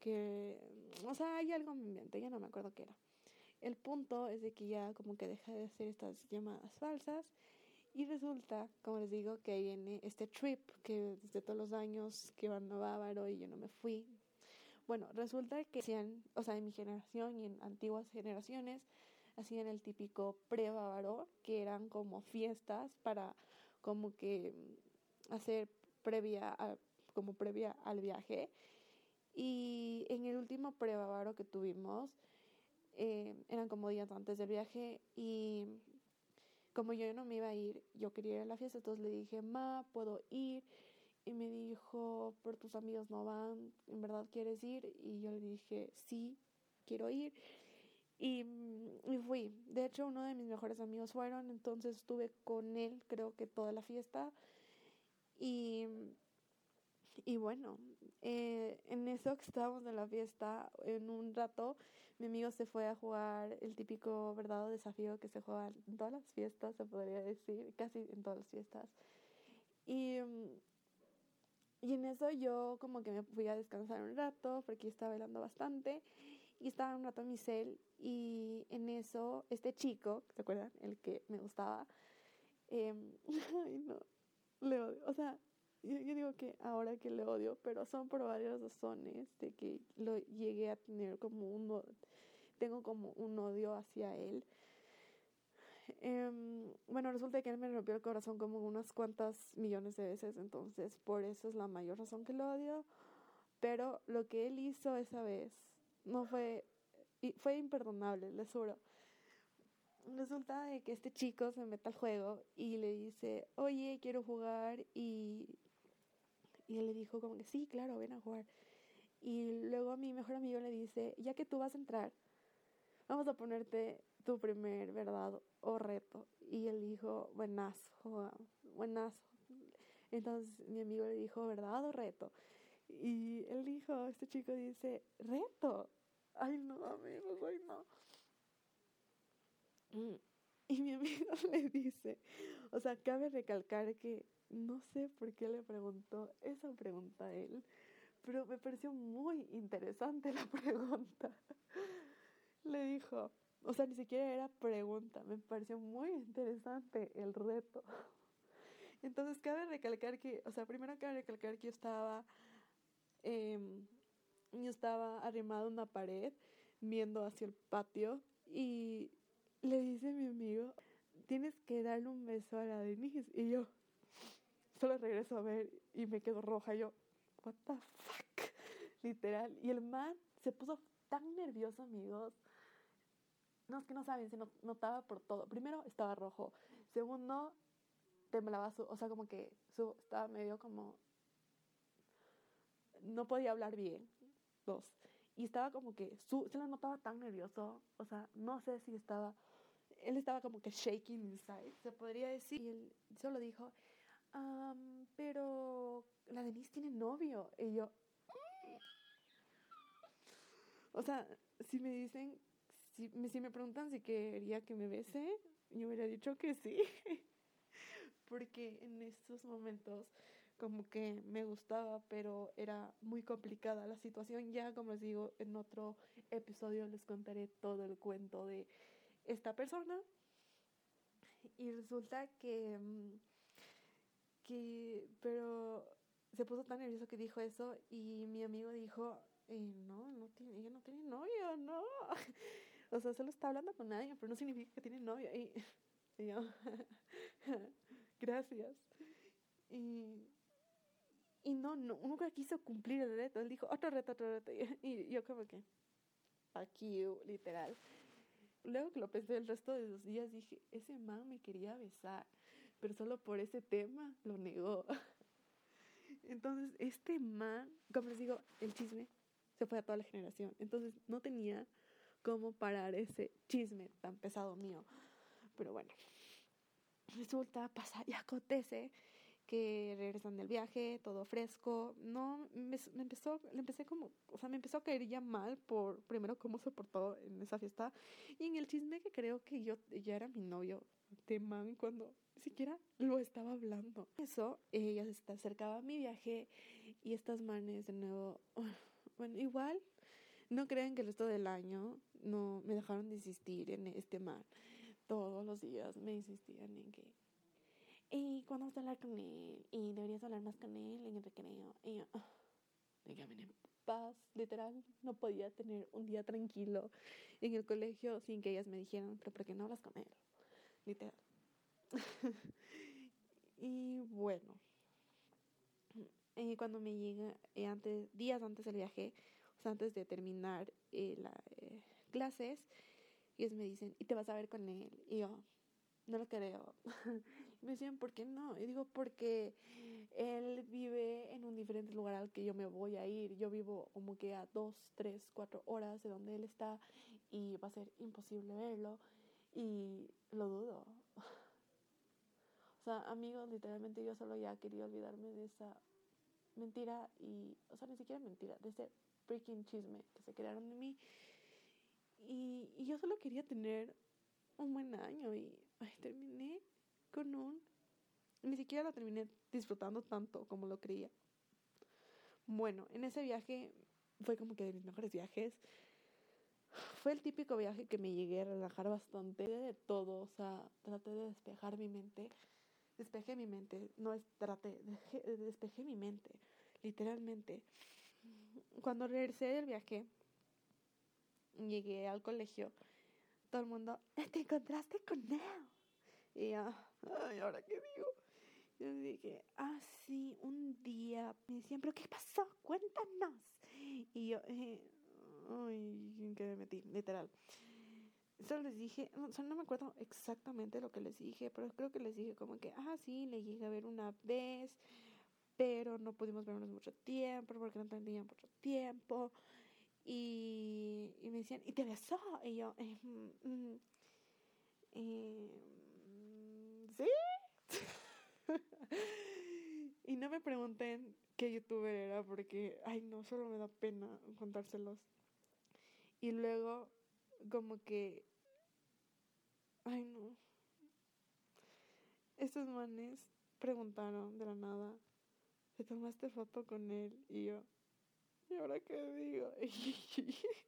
que, o sea, hay algo en mi mente, ya no me acuerdo qué era. El punto es de que ya como que deja de hacer estas llamadas falsas y resulta, como les digo, que ahí viene este trip que desde todos los años que van a Bávaro y yo no me fui. Bueno, resulta que hacían, o sea, en mi generación y en antiguas generaciones, hacían el típico pre-bávaro, que eran como fiestas para como que hacer previa, como previa al viaje. Y en el último pre-bávaro que tuvimos, eh, eran como días antes del viaje y como yo no me iba a ir, yo quería ir a la fiesta, entonces le dije, ma, ¿puedo ir? Y me dijo, pero tus amigos no van, ¿en verdad quieres ir? Y yo le dije, sí, quiero ir. Y, mm, y fui. De hecho, uno de mis mejores amigos fueron, entonces estuve con él, creo que toda la fiesta. Y, y bueno, eh, en eso que estábamos en la fiesta, en un rato, mi amigo se fue a jugar el típico verdadero desafío que se juega en todas las fiestas, se podría decir, casi en todas las fiestas. Y, y en eso yo como que me fui a descansar un rato porque estaba bailando bastante y estaba un rato en mi cel y en eso este chico, ¿se acuerdan? El que me gustaba, eh, ay no, le odio, o sea, yo, digo que ahora que le odio, pero son por varias razones de que lo llegué a tener como un, tengo como un odio hacia él. Eh, bueno, resulta que él me rompió el corazón como unas cuantas millones de veces, entonces por eso es la mayor razón que lo odio. Pero lo que él hizo esa vez no fue, fue imperdonable, les juro. Resulta de que este chico se mete al juego y le dice, oye, quiero jugar y y él le dijo como que sí, claro, ven a jugar. Y luego a mi mejor amigo le dice, ya que tú vas a entrar, vamos a ponerte tu primer verdad o reto. Y él dijo, buenazo, buenazo. Entonces mi amigo le dijo, verdad o reto. Y él dijo, este chico dice, reto. Ay, no, amigos, ay, no. Y mi amigo le dice, o sea, cabe recalcar que no sé por qué le preguntó esa pregunta a él, pero me pareció muy interesante la pregunta. le dijo, o sea, ni siquiera era pregunta, me pareció muy interesante el reto. Entonces, cabe recalcar que, o sea, primero cabe recalcar que yo estaba, eh, yo estaba arrimado a una pared viendo hacia el patio y le dice a mi amigo, tienes que darle un beso a la Denise. Y yo, solo regreso a ver y me quedo roja. yo, what the fuck, literal. Y el man se puso tan nervioso, amigos. No, es que no saben, se notaba por todo. Primero, estaba rojo. Segundo, temblaba su, o sea, como que su, estaba medio como, no podía hablar bien. Dos. Y estaba como que, su, se lo notaba tan nervioso. O sea, no sé si estaba, él estaba como que shaking inside, se podría decir. Y él solo dijo, pero la Denise tiene novio. Y yo, o sea, si me dicen, si si me preguntan si quería que me bese, yo hubiera dicho que sí. Porque en estos momentos como que me gustaba, pero era muy complicada la situación. Ya, como les digo, en otro episodio les contaré todo el cuento de esta persona. Y resulta que mm, que, pero se puso tan nervioso que dijo eso y mi amigo dijo, eh, no, no tiene, ella no tiene novio, no. o sea, solo está hablando con nadie, pero no significa que tiene novio. Y, yo, gracias. Y, y no, no, nunca quiso cumplir el reto. Él dijo, otro reto, otro reto. Y, yo como que, aquí, literal. Luego que lo pensé el resto de los días, dije, ese man me quería besar pero solo por ese tema lo negó. Entonces, este man, como les digo, el chisme se fue a toda la generación. Entonces, no tenía cómo parar ese chisme tan pesado mío. Pero bueno, resulta, pasa y acontece que regresan del viaje, todo fresco. No, me, empezó, le empecé como, o sea, me empezó a caer ya mal por primero cómo se portó en esa fiesta y en el chisme que creo que yo ya era mi novio de man cuando ni siquiera lo estaba hablando. Eso, ella se acercaba a mi viaje y estas manes de nuevo, bueno, igual no crean que el resto del año no me dejaron de insistir en este man. Todos los días me insistían en que y cuando vas a hablar con él y deberías hablar más con él en el recreo y yo oh, déjame en paz literal no podía tener un día tranquilo en el colegio sin que ellas me dijeran pero ¿por qué no hablas con él? literal. Y bueno eh, cuando me llega eh, antes días antes del viaje o sea antes de terminar eh, las clases ellos me dicen y te vas a ver con él y yo no lo creo me decían, ¿por qué no? Y digo, porque él vive en un diferente lugar al que yo me voy a ir. Yo vivo como que a dos, tres, cuatro horas de donde él está y va a ser imposible verlo. Y lo dudo. O sea, amigos, literalmente yo solo ya quería olvidarme de esa mentira y, o sea, ni siquiera mentira, de ese freaking chisme que se crearon de mí. Y, y yo solo quería tener un buen año y ay, terminé. Ni siquiera lo terminé disfrutando tanto como lo creía. Bueno, en ese viaje fue como que de mis mejores viajes. Fue el típico viaje que me llegué a relajar bastante de todo, o sea, traté de despejar mi mente. Despejé mi mente, no es traté, despejé mi mente, literalmente. Cuando regresé del viaje, llegué al colegio, todo el mundo, te encontraste con él. Y ya, ay, ¿ahora qué digo? Yo dije, ah, sí, un día me decían, ¿pero qué pasó? Cuéntanos. Y yo, eh, ay, ¿en qué me metí? Literal. Solo les dije, no, no me acuerdo exactamente lo que les dije, pero creo que les dije como que, ah, sí, le llegué a ver una vez, pero no pudimos vernos mucho tiempo porque no tenían mucho tiempo. Y, me decían, ¿y te besó? Y yo, eh, mm, mm, eh, ¿sí? y no me pregunten qué youtuber era porque, ay no, solo me da pena contárselos. Y luego, como que, ay no. Estos manes preguntaron de la nada, ¿te tomaste foto con él? Y yo, ¿y ahora qué digo?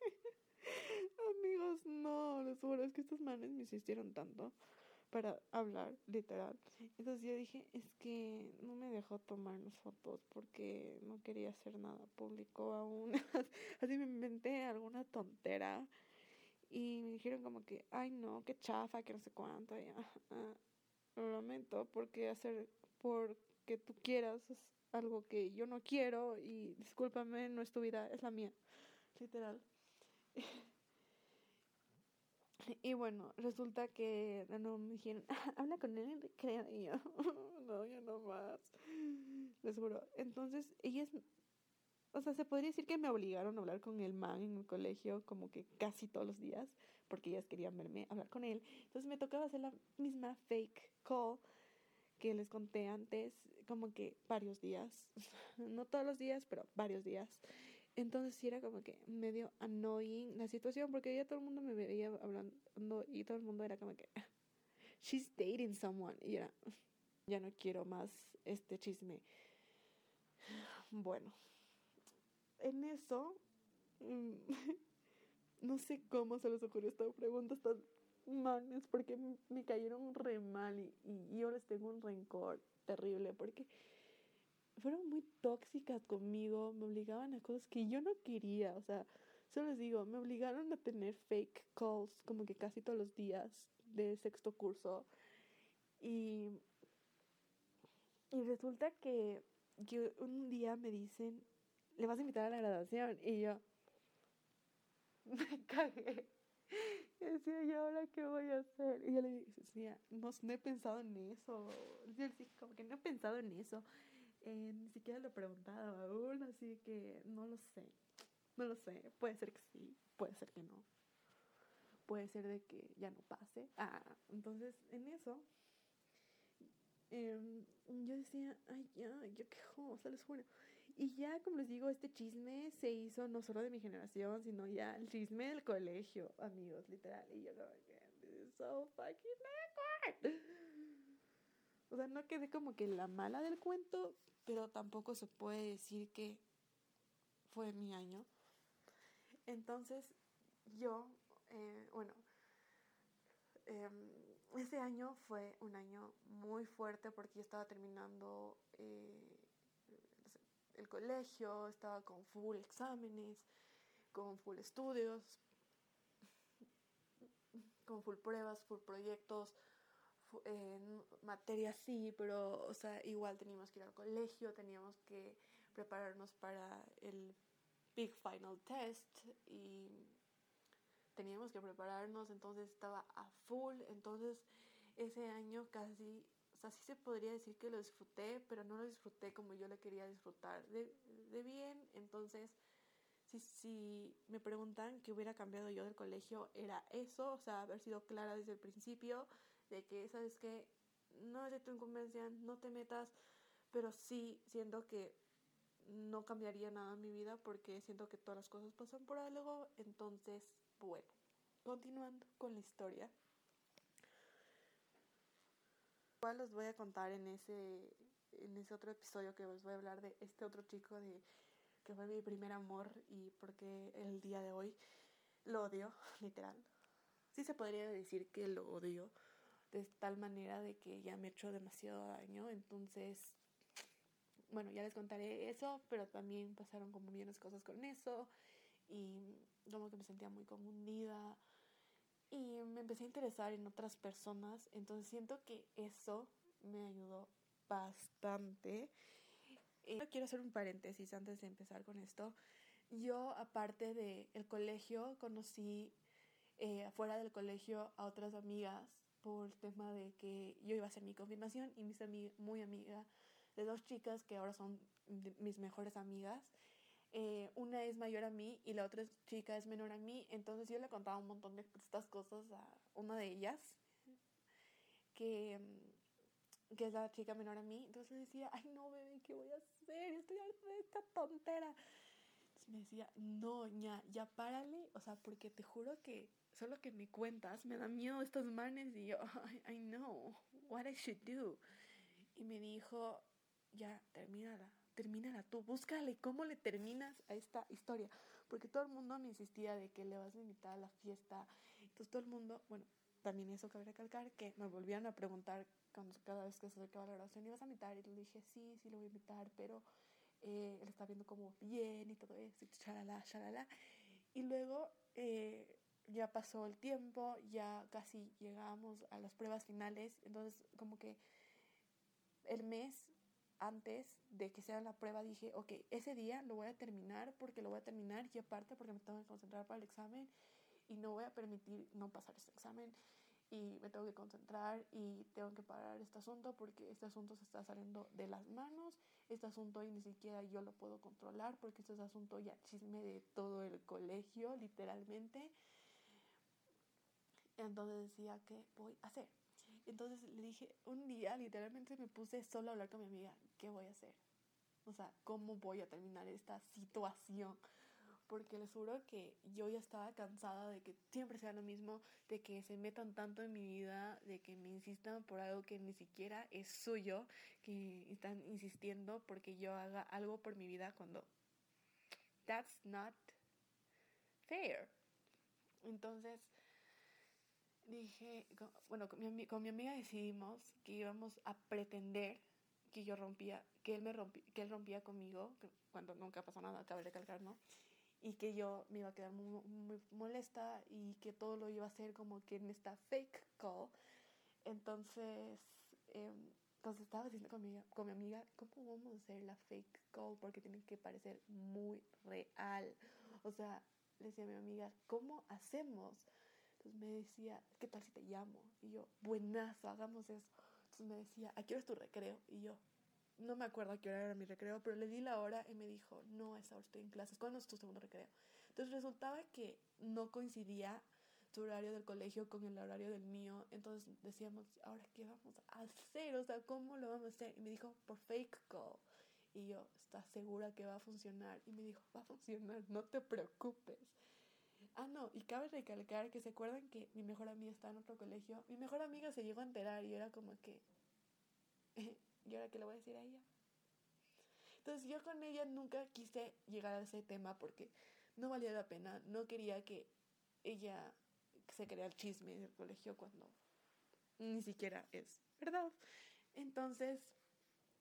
Amigos, no, les juro, es que estos manes me insistieron tanto para hablar, literal. Entonces yo dije, es que no me dejó tomarnos fotos porque no quería hacer nada público aún. Así me inventé alguna tontera. Y me dijeron como que, ay no, qué chafa, que no sé cuánto. Y, lo lamento porque hacer, porque tú quieras es algo que yo no quiero y discúlpame, no es tu vida, es la mía. Literal. Y bueno, resulta que no me dijeron, habla con él en recreo. Y yo, no, ya no más. Les juro. Entonces, ellas, o sea, se podría decir que me obligaron a hablar con el man en el colegio como que casi todos los días, porque ellas querían verme hablar con él. Entonces me tocaba hacer la misma fake call que les conté antes, como que varios días. no todos los días, pero varios días. Entonces sí era como que medio annoying la situación porque ya todo el mundo me veía hablando y todo el mundo era como que she's dating someone y era ya no quiero más este chisme. Bueno, en eso mm, no sé cómo se les ocurrió esta pregunta estas manes porque me cayeron re mal y, y yo les tengo un rencor terrible porque fueron muy tóxicas conmigo, me obligaban a cosas que yo no quería, o sea, solo les digo, me obligaron a tener fake calls como que casi todos los días de sexto curso y, y resulta que, que un día me dicen, le vas a invitar a la graduación y yo me cagué. Y decía, ¿y ahora qué voy a hacer? Y yo le decía, no, no he pensado en eso. Yo decía, como que no he pensado en eso. Eh, ni siquiera lo he preguntado aún, así que no lo sé. No lo sé. Puede ser que sí, puede ser que no. puede ser de que ya no pase. Ah, entonces en eso em, yo decía, ay, ya, ya quejo, o sea, les juro. Y ya, como les digo, este chisme se hizo no solo de mi generación, sino ya el chisme del colegio, amigos, literal. Y yo como que, this is so fucking awkward. O sea, no quedé como que la mala del cuento, pero tampoco se puede decir que fue mi año. Entonces, yo, eh, bueno, eh, ese año fue un año muy fuerte porque yo estaba terminando eh, el colegio, estaba con full exámenes, con full estudios, con full pruebas, full proyectos, en materias sí, pero o sea, igual teníamos que ir al colegio, teníamos que prepararnos para el Big Final Test y teníamos que prepararnos, entonces estaba a full, entonces ese año casi o sea, sí se podría decir que lo disfruté, pero no lo disfruté como yo le quería disfrutar de, de bien. Entonces, si, si me preguntan qué hubiera cambiado yo del colegio, era eso, o sea, haber sido clara desde el principio, de que, ¿sabes que No es de tu incumbencia, no te metas, pero sí siento que no cambiaría nada en mi vida porque siento que todas las cosas pasan por algo. Entonces, bueno, continuando con la historia. Igual los voy a contar en ese, en ese otro episodio que os voy a hablar de este otro chico de que fue mi primer amor y porque el día de hoy lo odio, literal. Sí se podría decir que lo odio de tal manera de que ya me echó demasiado daño, entonces bueno, ya les contaré eso, pero también pasaron como millones cosas con eso y como que me sentía muy confundida y me empecé a interesar en otras personas, entonces siento que eso me ayudó bastante. Eh, quiero hacer un paréntesis antes de empezar con esto. Yo, aparte del el colegio, conocí eh, afuera del colegio a otras amigas por el tema de que yo iba a hacer mi confirmación y mis muy amiga de dos chicas que ahora son mis mejores amigas. Eh, una es mayor a mí y la otra chica es menor a mí. Entonces yo le contaba un montón de estas cosas a una de ellas, que, mm, que es la chica menor a mí. Entonces le decía, ay no, bebé, ¿qué voy a hacer? Estoy harta de esta tontera. Entonces me decía, no, ya, ya párale. O sea, porque te juro que solo que me cuentas me da miedo estos manes. Y yo, I, I know, what I should do. Y me dijo, ya, termínala termínala tú, búscale cómo le terminas a esta historia, porque todo el mundo me insistía de que le vas a invitar a la fiesta, entonces todo el mundo, bueno, también eso cabe recalcar, que me volvían a preguntar cuando, cada vez que se acercaba la grabación, ¿ibas a invitar? Y le dije, sí, sí lo voy a invitar, pero eh, él está viendo como bien y todo eso, y chalala, chalala, y luego... Eh, ya pasó el tiempo, ya casi llegamos a las pruebas finales, entonces como que el mes antes de que sea la prueba dije, ok, ese día lo voy a terminar porque lo voy a terminar y aparte porque me tengo que concentrar para el examen y no voy a permitir no pasar este examen y me tengo que concentrar y tengo que parar este asunto porque este asunto se está saliendo de las manos, este asunto y ni siquiera yo lo puedo controlar porque este es asunto ya chisme de todo el colegio, literalmente. Entonces decía, ¿qué voy a hacer? Entonces le dije, un día literalmente me puse solo a hablar con mi amiga, ¿qué voy a hacer? O sea, ¿cómo voy a terminar esta situación? Porque les juro que yo ya estaba cansada de que siempre sea lo mismo, de que se metan tanto en mi vida, de que me insistan por algo que ni siquiera es suyo, que están insistiendo porque yo haga algo por mi vida cuando that's not fair. Entonces, dije, bueno, con mi, amiga decidimos que íbamos a pretender que yo rompía, que él me rompía, que él rompía conmigo, cuando nunca pasó nada, cabe recalcar, ¿no? Y que yo me iba a quedar muy, molesta y que todo lo iba a hacer como que en esta fake call. Entonces, eh, entonces estaba diciendo con mi, con mi amiga, ¿cómo vamos a hacer la fake call? Porque tiene que parecer muy real. O sea, le decía a mi amiga, ¿cómo hacemos? Entonces me decía, ¿qué tal si te llamo? Y yo, buenazo, hagamos eso. Entonces me decía, ¿a qué hora es tu recreo? Y yo, no me acuerdo a qué hora era mi recreo, pero le di la hora y me dijo, no, a esa hora estoy en clases. ¿Cuándo es tu segundo recreo? Entonces resultaba que no coincidía su horario del colegio con el horario del mío. Entonces decíamos, ¿ahora qué vamos a hacer? O sea, ¿cómo lo vamos a hacer? Y me dijo, por fake call. Y yo, ¿estás segura que va a funcionar? Y me dijo, va a funcionar, no te preocupes. Ah, no, y cabe recalcar que se acuerdan que mi mejor amiga está en otro colegio. Mi mejor amiga se llegó a enterar y era como que, ¿y ahora qué le voy a decir a ella? Entonces yo con ella nunca quise llegar a ese tema porque no valía la pena. No quería que ella se crea el chisme del colegio cuando ni siquiera es verdad. Entonces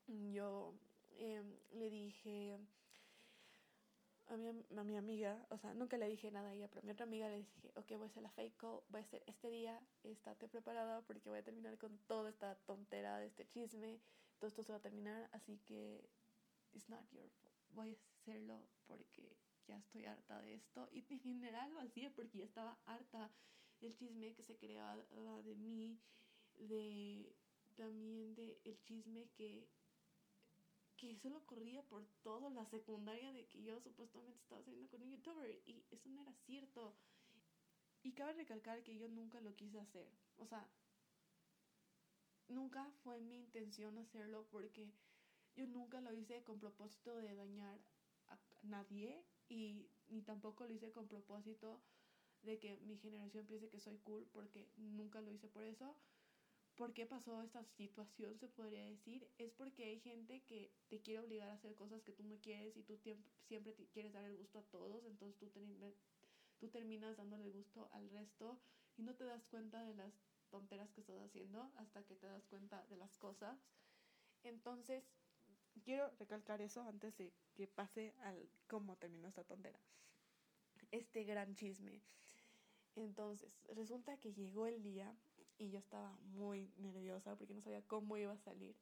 yo em, le dije a mi, a mi amiga, o sea, nunca le dije nada a ella, pero a mi otra amiga le dije, ok, voy a hacer la fake call, voy a hacer este día, estate preparada porque voy a terminar con toda esta tontera de este chisme, todo esto se va a terminar, así que it's not your fault. voy a hacerlo porque ya estoy harta de esto. Y en general lo hacía porque ya estaba harta del chisme que se creaba de mí, de también de el chisme que que solo corría por todo la secundaria de que yo supuestamente estaba saliendo con un youtuber y eso no era cierto. Y cabe recalcar que yo nunca lo quise hacer. O sea, nunca fue mi intención hacerlo porque yo nunca lo hice con propósito de dañar a nadie y ni tampoco lo hice con propósito de que mi generación piense que soy cool porque nunca lo hice por eso. ¿Por qué pasó esta situación? Se podría decir. Es porque hay gente que te quiere obligar a hacer cosas que tú no quieres y tú siempre te quieres dar el gusto a todos, entonces tú, tú terminas dándole el gusto al resto y no te das cuenta de las tonteras que estás haciendo hasta que te das cuenta de las cosas. Entonces, quiero recalcar eso antes de que pase al cómo terminó esta tontera. Este gran chisme. Entonces, resulta que llegó el día y yo estaba muy nerviosa porque no sabía cómo iba a salir.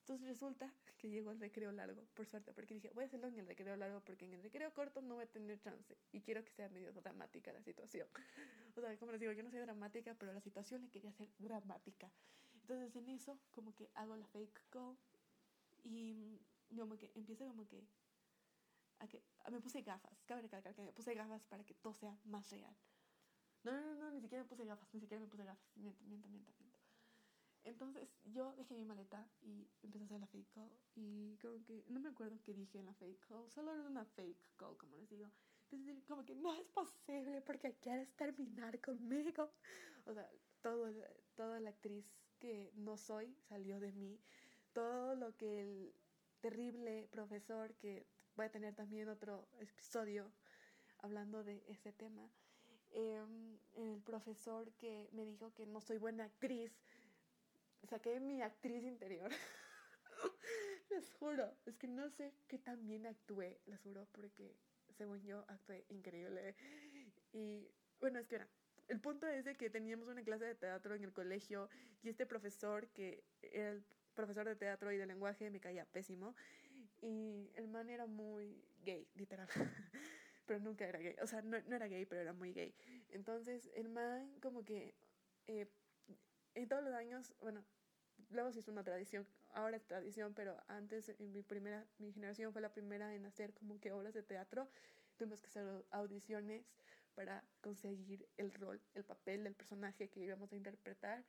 Entonces resulta que llegó el recreo largo, por suerte, porque dije, voy a hacerlo en el recreo largo porque en el recreo corto no voy a tener chance y quiero que sea medio dramática la situación. O sea, como les digo, yo no soy dramática, pero la situación le quería hacer dramática. Entonces en eso, como que hago la fake call y como que empieza como que, a que me puse gafas, cabe recalcar que me puse gafas para que todo sea más real. No, no, no, ni siquiera me puse gafas, ni siquiera me puse gafas, miento, miento, miento, miento. Entonces yo dejé mi maleta y empecé a hacer la fake call y como que no me acuerdo qué dije en la fake call, solo era una fake call, como les digo. Entonces como que no es posible porque quieres terminar conmigo. O sea, todo, toda la actriz que no soy salió de mí todo lo que el terrible profesor, que voy a tener también otro episodio hablando de ese tema, em, el profesor que me dijo que no soy buena actriz, saqué mi actriz interior. les juro, es que no sé qué tan bien actué, les juro, porque según yo actué increíble. Y bueno, es que era. El punto es de que teníamos una clase de teatro en el colegio y este profesor que era el profesor de teatro y de lenguaje me caía pésimo. Y el man era muy gay, literal. pero nunca era gay. O sea, no, no, era gay, pero era muy gay. Entonces, el man como que eh, en todos los años, bueno, luego se hizo una tradición, ahora es tradición, pero antes en mi primera, mi generación fue la primera en hacer como que obras de teatro. Tuvimos que hacer audiciones para conseguir el rol, el papel del personaje que íbamos a interpretar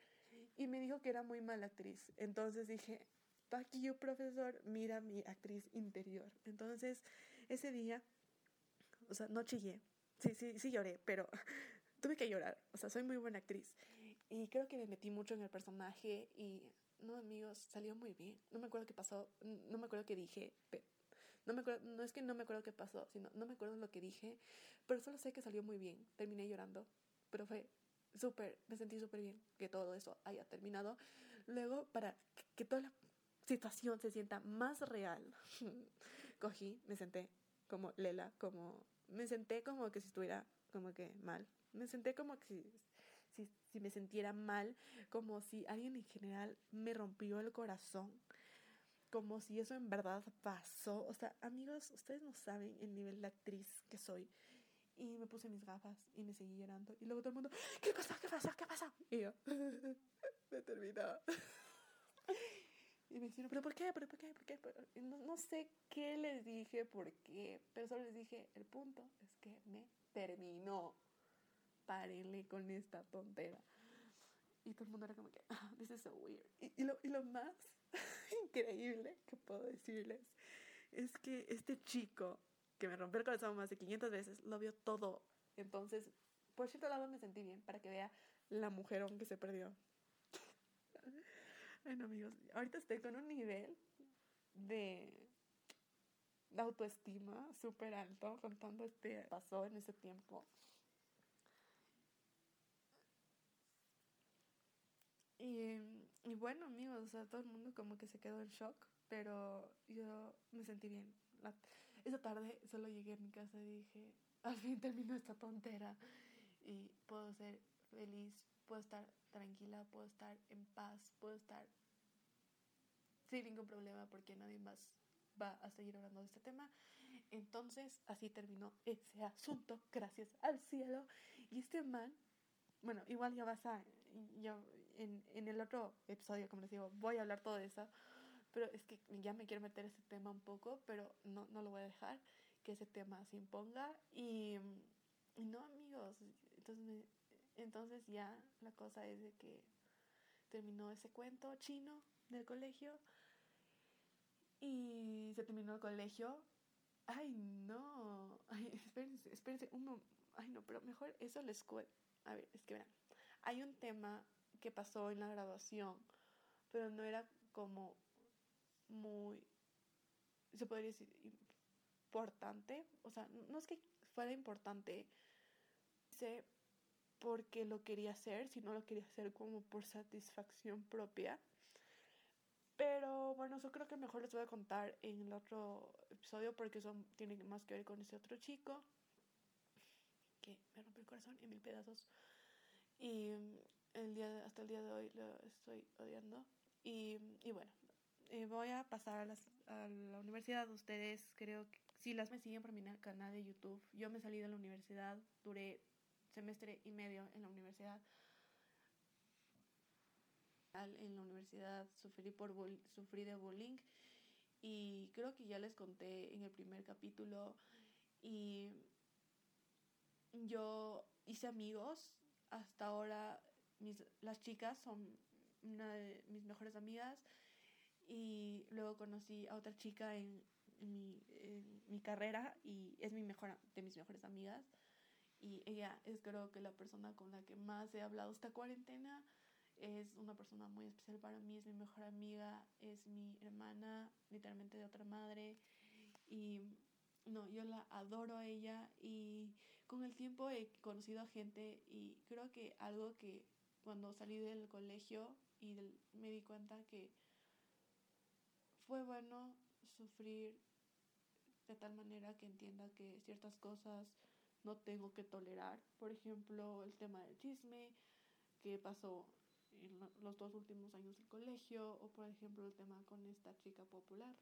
y me dijo que era muy mala actriz. Entonces dije, fuck you, profesor, mira mi actriz interior. Entonces, ese día, o sea, no chillé. Sí, sí, sí lloré, pero tuve que llorar. O sea, soy muy buena actriz. Y creo que me metí mucho en el personaje y, no, amigos, salió muy bien. No me acuerdo qué pasó, no me acuerdo qué dije, no, me acuerdo, no es que no me acuerdo qué pasó, sino no me acuerdo lo que dije, pero solo sé que salió muy bien. Terminé llorando, pero fue súper, me sentí súper bien que todo eso haya terminado. Luego, para que toda la situación se sienta más real, cogí, me senté como Lela, como, me senté como que si estuviera como que mal. Me senté como que si, si, si me sintiera mal, como si alguien en general me rompió el corazón como si eso en verdad pasó. O sea, amigos, ustedes no saben el nivel de actriz que soy. Y me puse mis gafas y me seguí llorando. Y luego todo el mundo, ¿qué pasó? ¿Qué pasó? ¿Qué pasó? Y yo, me terminó. Y me dijeron, ¿pero por qué? ¿Pero por qué? ¿Por qué? No, no, sé qué les dije, por qué. Pero solo les dije, el punto es que me terminó. párenle con esta tontera. Y todo el mundo era como que, ah, this is so weird. Y, lo, y lo más increíble que puedo decirles es que este chico que me rompió el corazón más de 500 veces, lo vio todo. Entonces, por cierto lado me sentí bien para que vea la mujerón que se perdió. Bueno, amigos, ahorita estoy con un nivel de, autoestima súper alto contando este pasó en ese tiempo. Y, y bueno, amigos, o sea, todo el mundo como que se quedó en shock, pero yo me sentí bien. esa tarde solo llegué a mi casa y dije, al fin terminó esta tontera y puedo ser feliz, puedo estar tranquila, puedo estar en paz, puedo estar sin ningún problema porque nadie más va a seguir hablando de este tema. Entonces, así terminó ese asunto, gracias al cielo. Y este man, bueno, igual ya vas a, yo en, en el otro episodio, como les digo, voy a hablar todo de eso, pero es que ya me quiero meter ese tema un poco, pero no, no lo voy a dejar, que ese tema se imponga. Y, y no, amigos, entonces, entonces ya la cosa es de que terminó ese cuento chino del colegio y se terminó el colegio. Ay, no. Ay, espérense, espérense. Un Ay, no, pero mejor eso les cuento. A ver, es que verán. Hay un tema que pasó en la graduación, pero no era como muy, se podría decir, importante. O sea, no es que fuera importante, sé porque lo quería hacer, sino lo quería hacer como por satisfacción propia. Pero bueno, eso creo que mejor les voy a contar en el otro episodio porque eso tiene más que ver con ese otro chico que me rompió el corazón en mil pedazos. Y el día hasta el día de hoy lo estoy odiando. Y, y bueno, eh, voy a pasar a, las, a, la universidad. Ustedes creo que si las me siguen por mi canal de YouTube, yo me salí de la universidad, duré semestre y medio en la universidad. En la universidad sufrí, por sufrí de bullying y creo que ya les conté en el primer capítulo y yo hice amigos. Hasta ahora mis, las chicas son una de mis mejores amigas y luego conocí a otra chica en, mi, mi carrera y es mi mejor, de mis mejores amigas y ella es creo que la persona con la que más he hablado esta cuarentena. Es una persona muy especial para mí, es mi mejor amiga, es mi hermana, literalmente de otra madre. Y no, yo la adoro a ella y con el tiempo he conocido a gente y creo que algo que cuando salí del colegio y me di cuenta que fue bueno sufrir de tal manera que entienda que ciertas cosas no tengo que tolerar. Por ejemplo, el tema del chisme que pasó en los dos últimos años del colegio o por ejemplo el tema con esta chica popular.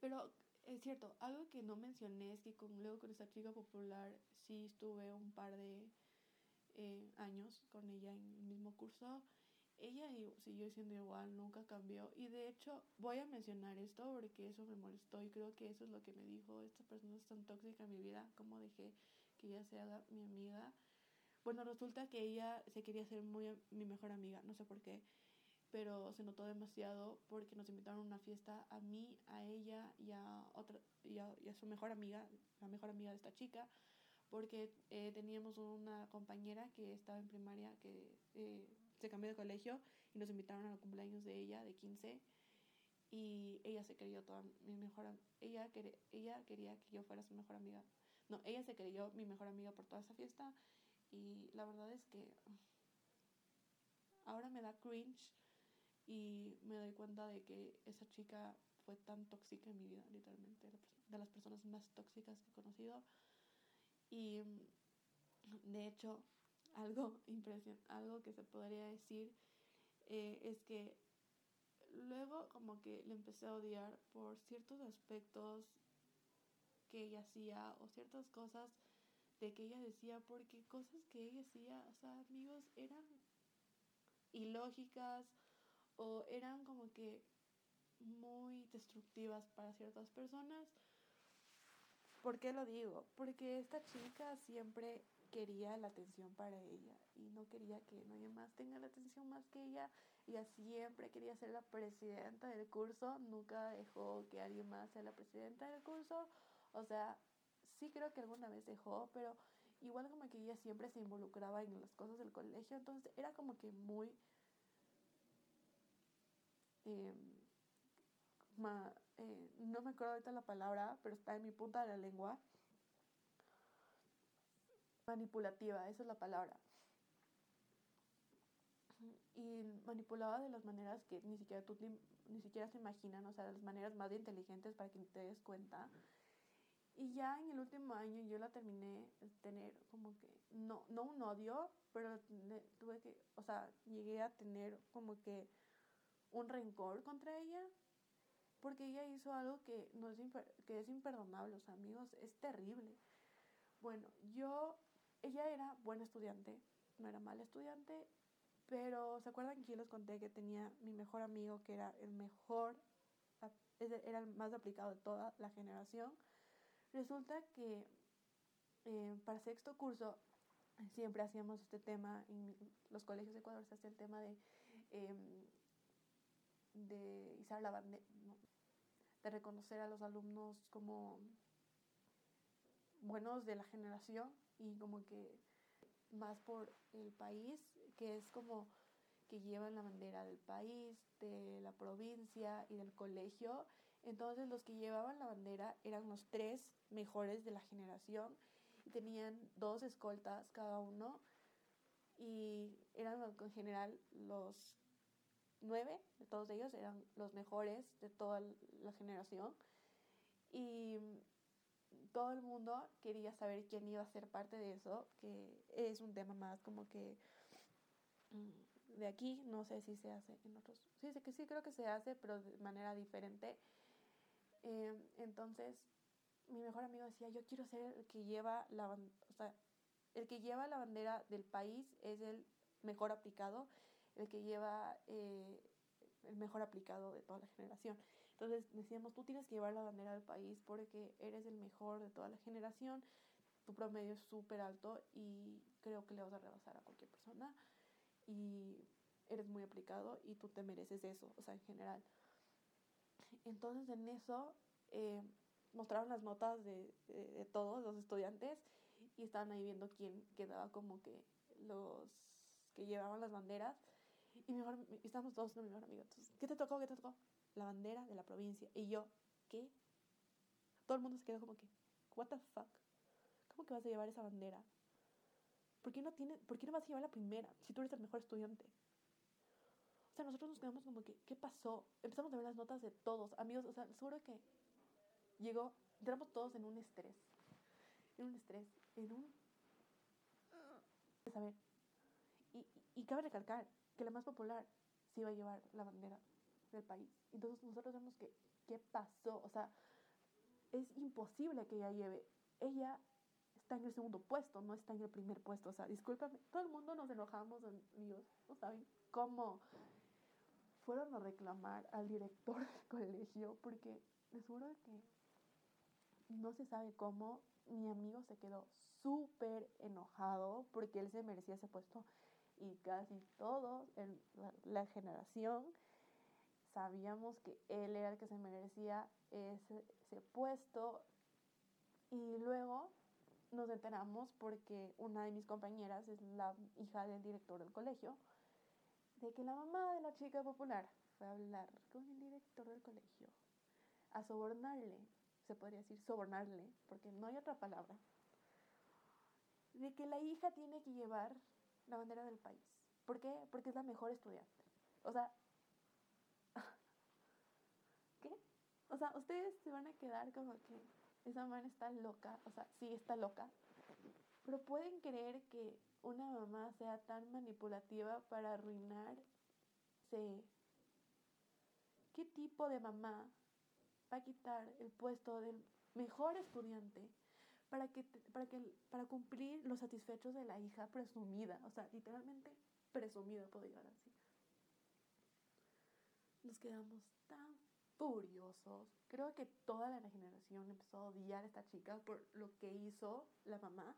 Pero es cierto, algo que no mencioné es que con, luego con esta chica popular sí estuve un par de eh, años con ella en el mismo curso ella siguió siendo igual, nunca cambió. Y de hecho, voy a mencionar esto porque eso me molestó y creo que eso es lo que me dijo, esta persona es tan tóxica en mi vida, como dejé que ella sea mi amiga. Bueno, resulta que ella se quería ser muy mi mejor amiga, no sé por qué, pero se notó demasiado porque nos invitaron a una fiesta a mí, a ella y a, otra, y a, su mejor amiga, la mejor amiga de esta chica, porque eh, teníamos una compañera que estaba en primaria que... Eh, se cambió de colegio y nos invitaron al cumpleaños de ella, de 15. Y ella se creyó toda mi mejor ella, quería, ella quería que yo fuera su mejor amiga. No, ella se creyó mi mejor amiga por toda esa fiesta. Y la verdad es que ahora me da cringe y me doy cuenta de que esa chica fue tan tóxica en mi vida, literalmente, de las personas más tóxicas que he conocido. Y de hecho, algo impresionante, algo que se podría decir eh, es que luego como que le empecé a odiar por ciertos aspectos que ella hacía o ciertas cosas de que ella decía porque cosas que ella hacía, o sea, amigos, eran ilógicas o eran como que muy destructivas para ciertas personas ¿Por qué lo digo? Porque esta chica siempre quería la atención para ella y no quería que nadie más tenga la atención más que ella. Ella siempre quería ser la presidenta del curso, nunca dejó que alguien más sea la presidenta del curso. O sea, sí creo que alguna vez dejó, pero igual como que ella siempre se involucraba en las cosas del colegio, entonces era como que muy... Em, eh, no me acuerdo ahorita la palabra, pero está en mi punta de la lengua. Manipulativa, esa es la palabra. Y manipulaba de las maneras que ni siquiera tú ni siquiera se imaginan, o sea, de las maneras más inteligentes para que te des cuenta. Y ya en el último año yo la terminé de tener como que, no, no un odio, pero tuve que, o sea, llegué a tener como que un rencor contra ella, porque ella hizo algo que, no es, que es imperdonable, los amigos, es terrible. Bueno, yo, ella era buena estudiante, no era mala estudiante, pero ¿se acuerdan que yo les conté que tenía mi mejor amigo que era el mejor, era el más aplicado de toda la generación? Resulta que eh, para sexto curso siempre hacíamos este tema, en los colegios de Ecuador se hacía el tema de, em, izar la bandera, de reconocer a los alumnos como buenos de la generación y como que más por el país, que es como que llevan la bandera del país, de la provincia y del colegio. Entonces los que llevaban la bandera eran los tres mejores de la generación y tenían dos escoltas cada uno y eran en general los nueve de todos ellos eran los mejores de toda la generación y todo el mundo quería saber quién iba a ser parte de eso que es un tema más como que mm, de aquí no sé si se hace en otros sí sé que sí creo que se hace pero de manera diferente eh, entonces mi mejor amigo decía, yo quiero ser el que lleva la, o sea, el que lleva la bandera del país es el mejor aplicado, el que lleva eh, el mejor aplicado de toda la generación. Entonces decíamos, tú tienes que llevar la bandera del país porque eres el mejor de toda la generación, tu promedio es súper alto y creo que le vas a rebasar a cualquier persona y eres muy aplicado y tú te mereces eso, o sea, en general. Entonces en eso... Eh, mostraron las notas de, de, todos los estudiantes y estaban ahí viendo quién quedaba como que los que llevaban las banderas. Y, mejor, y todos con mi mejor amigo. Entonces, ¿qué te tocó? ¿Qué te tocó? La bandera de la provincia. Y yo, ¿qué? Todo el mundo se quedó como que, ¿What the fuck? ¿Cómo que vas a llevar esa bandera? ¿Por qué no, tiene, ¿por qué no vas a llevar la primera si tú eres el mejor estudiante? O sea, nosotros nos quedamos como que, ¿qué pasó? Empezamos a ver las notas de todos, amigos. O sea, seguro que llegó, entramos todos en un estrés, en un estrés, en un... A ver, y, y cabe recalcar que la más popular se iba a llevar la bandera del país. Entonces nosotros vemos que, ¿qué pasó? O sea, es imposible que ella lleve. Ella está en el segundo puesto, no está en el primer puesto. O sea, discúlpame, todo el mundo nos enojamos, amigos, no saben cómo fueron a reclamar al director del colegio, porque les juro que no se sabe cómo, mi amigo se quedó súper enojado porque él se merecía ese puesto y casi todos en la, generación sabíamos que él era el que se merecía ese, puesto y luego nos enteramos porque una de mis compañeras es la hija del director del colegio de que la mamá de la chica popular fue a hablar con el director del colegio a sobornarle se podría decir, sobornarle, porque no hay otra palabra, de que la hija tiene que llevar la bandera del país. ¿Por qué? Porque es la mejor estudiante. O sea, ¿qué? O sea, ustedes se van a quedar como que esa mamá está loca, o sea, sí está loca, pero pueden creer que una mamá sea tan manipulativa para arruinarse. ¿Qué tipo de mamá va a quitar el puesto del mejor estudiante para, que, para, que, para cumplir los satisfechos de la hija presumida, o sea, literalmente presumida, puedo llegar así. Nos quedamos tan furiosos. Creo que toda la generación empezó a odiar a esta chica por lo que hizo la mamá.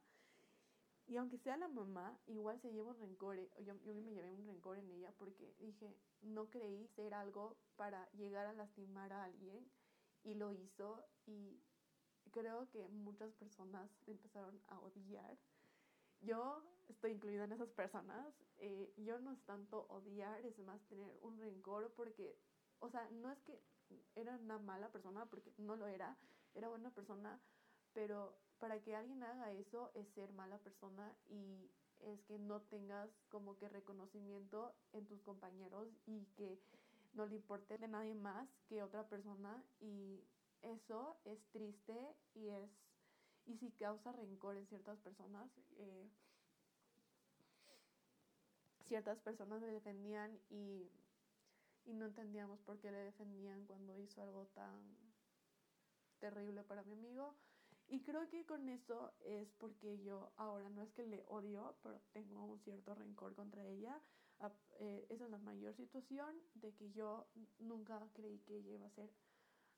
Y aunque sea la mamá, igual se lleva un rencor. Eh, yo, yo me llevé un rencor en ella porque dije, no creí ser algo para llegar a lastimar a alguien. Y lo hizo. Y creo que muchas personas empezaron a odiar. Yo estoy incluida en esas personas. Eh, yo no es tanto odiar, es más tener un rencor porque, o sea, no es que era una mala persona, porque no lo era, era buena persona, pero para que alguien haga eso es ser mala persona y es que no tengas como que reconocimiento en tus compañeros y que no le importe de nadie más que otra persona y eso es triste y es y si causa rencor en ciertas personas eh, ciertas personas le defendían y, y no entendíamos por qué le defendían cuando hizo algo tan terrible para mi amigo y creo que con eso es porque yo ahora no es que le odio, pero tengo un cierto rencor contra ella. Eh, esa es la mayor situación de que yo nunca creí que ella iba a ser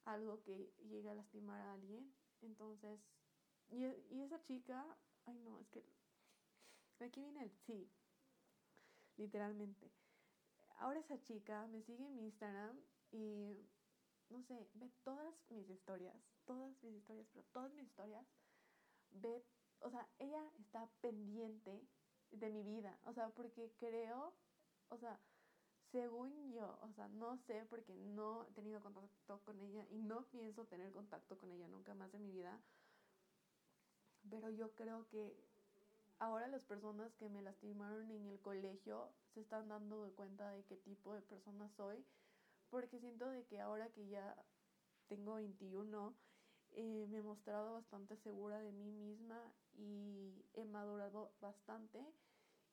algo que llegue a lastimar a alguien. Entonces, y, y esa chica, ay no, es que aquí viene el sí, literalmente. Ahora esa chica me sigue en mi Instagram y no sé, ve todas mis historias, todas mis historias, pero todas mis historias, ve, o sea, ella está pendiente de mi vida, o sea, porque creo, o sea, según yo, o sea, no sé porque no he tenido contacto con ella y no pienso tener contacto con ella nunca más en mi vida, pero yo creo que ahora las personas que me lastimaron en el colegio se están dando cuenta de qué tipo de persona soy porque siento de que ahora que ya tengo 21, eh, me he mostrado bastante segura de mí misma y he madurado bastante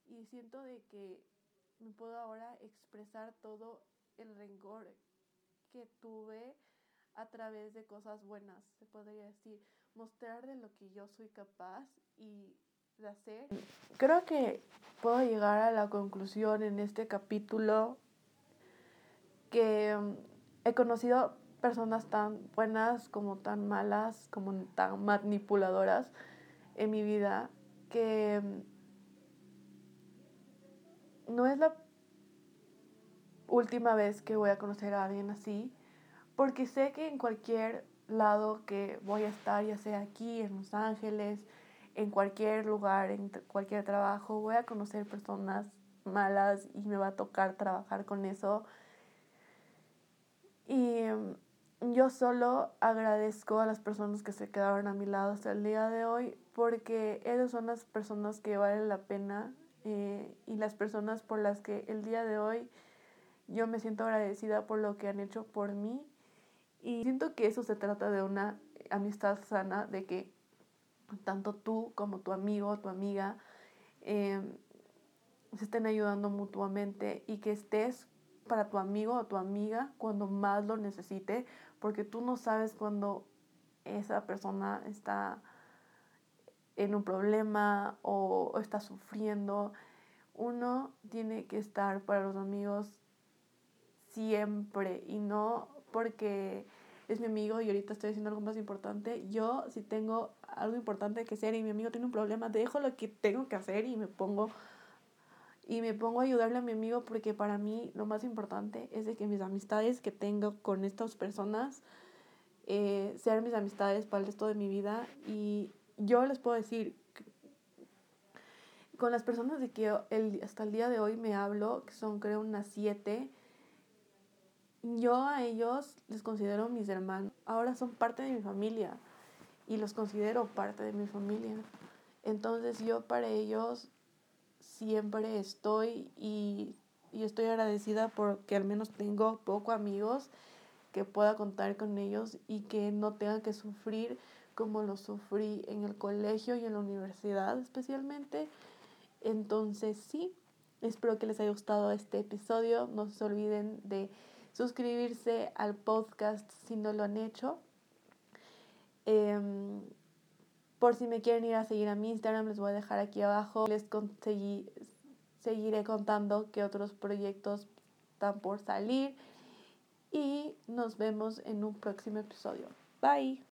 y siento de que me puedo ahora expresar todo el rencor que tuve a través de cosas buenas, se podría decir, mostrar de lo que yo soy capaz y de hacer. Creo que puedo llegar a la conclusión en este capítulo que mm, he conocido personas tan buenas como tan malas, como tan manipuladoras en mi vida, que mm, no es la última vez que voy a conocer a alguien así, porque sé que en cualquier lado que voy a estar, ya sea aquí, en Los Ángeles, en cualquier lugar, en cualquier trabajo, voy a conocer personas malas y me va a tocar trabajar con eso. Y mm, yo solo agradezco a las personas que se quedaron a mi lado hasta el día de hoy porque ellas son las personas que valen la pena eh, y las personas por las que el día de hoy yo me siento agradecida por lo que han hecho por mí. Y siento que eso se trata de una amistad sana, de que tanto tú como tu amigo o tu amiga eh, se estén ayudando mutuamente y que estés para tu amigo o tu amiga cuando más lo necesite, porque tú no sabes cuando esa persona está en un problema o, está sufriendo. Uno tiene que estar para los amigos siempre y no porque es mi amigo y ahorita estoy haciendo algo más importante. Yo si tengo algo importante que hacer y mi amigo tiene un problema, dejo lo que tengo que hacer y me pongo y me pongo a ayudarle a mi amigo porque para mí lo más importante es de que mis amistades que tengo con estas personas eh, sean mis amistades para el resto de mi vida y yo les puedo decir con las personas de que el, hasta el día de hoy me hablo, que son creo unas siete, yo a ellos les considero mis hermanos. Ahora son parte de mi familia y los considero parte de mi familia. Entonces yo para ellos siempre estoy y, estoy agradecida porque al menos tengo pocos amigos que pueda contar con ellos y que no tengan que sufrir como lo sufrí en el colegio y en la universidad especialmente. Entonces sí, espero que les haya gustado este episodio. No se olviden de suscribirse al podcast si no lo han hecho. Em, por si me quieren ir a seguir a mi Instagram, les voy a dejar aquí abajo. Les seguiré contando qué otros proyectos están por salir. y nos vemos en un próximo episodio. Bye.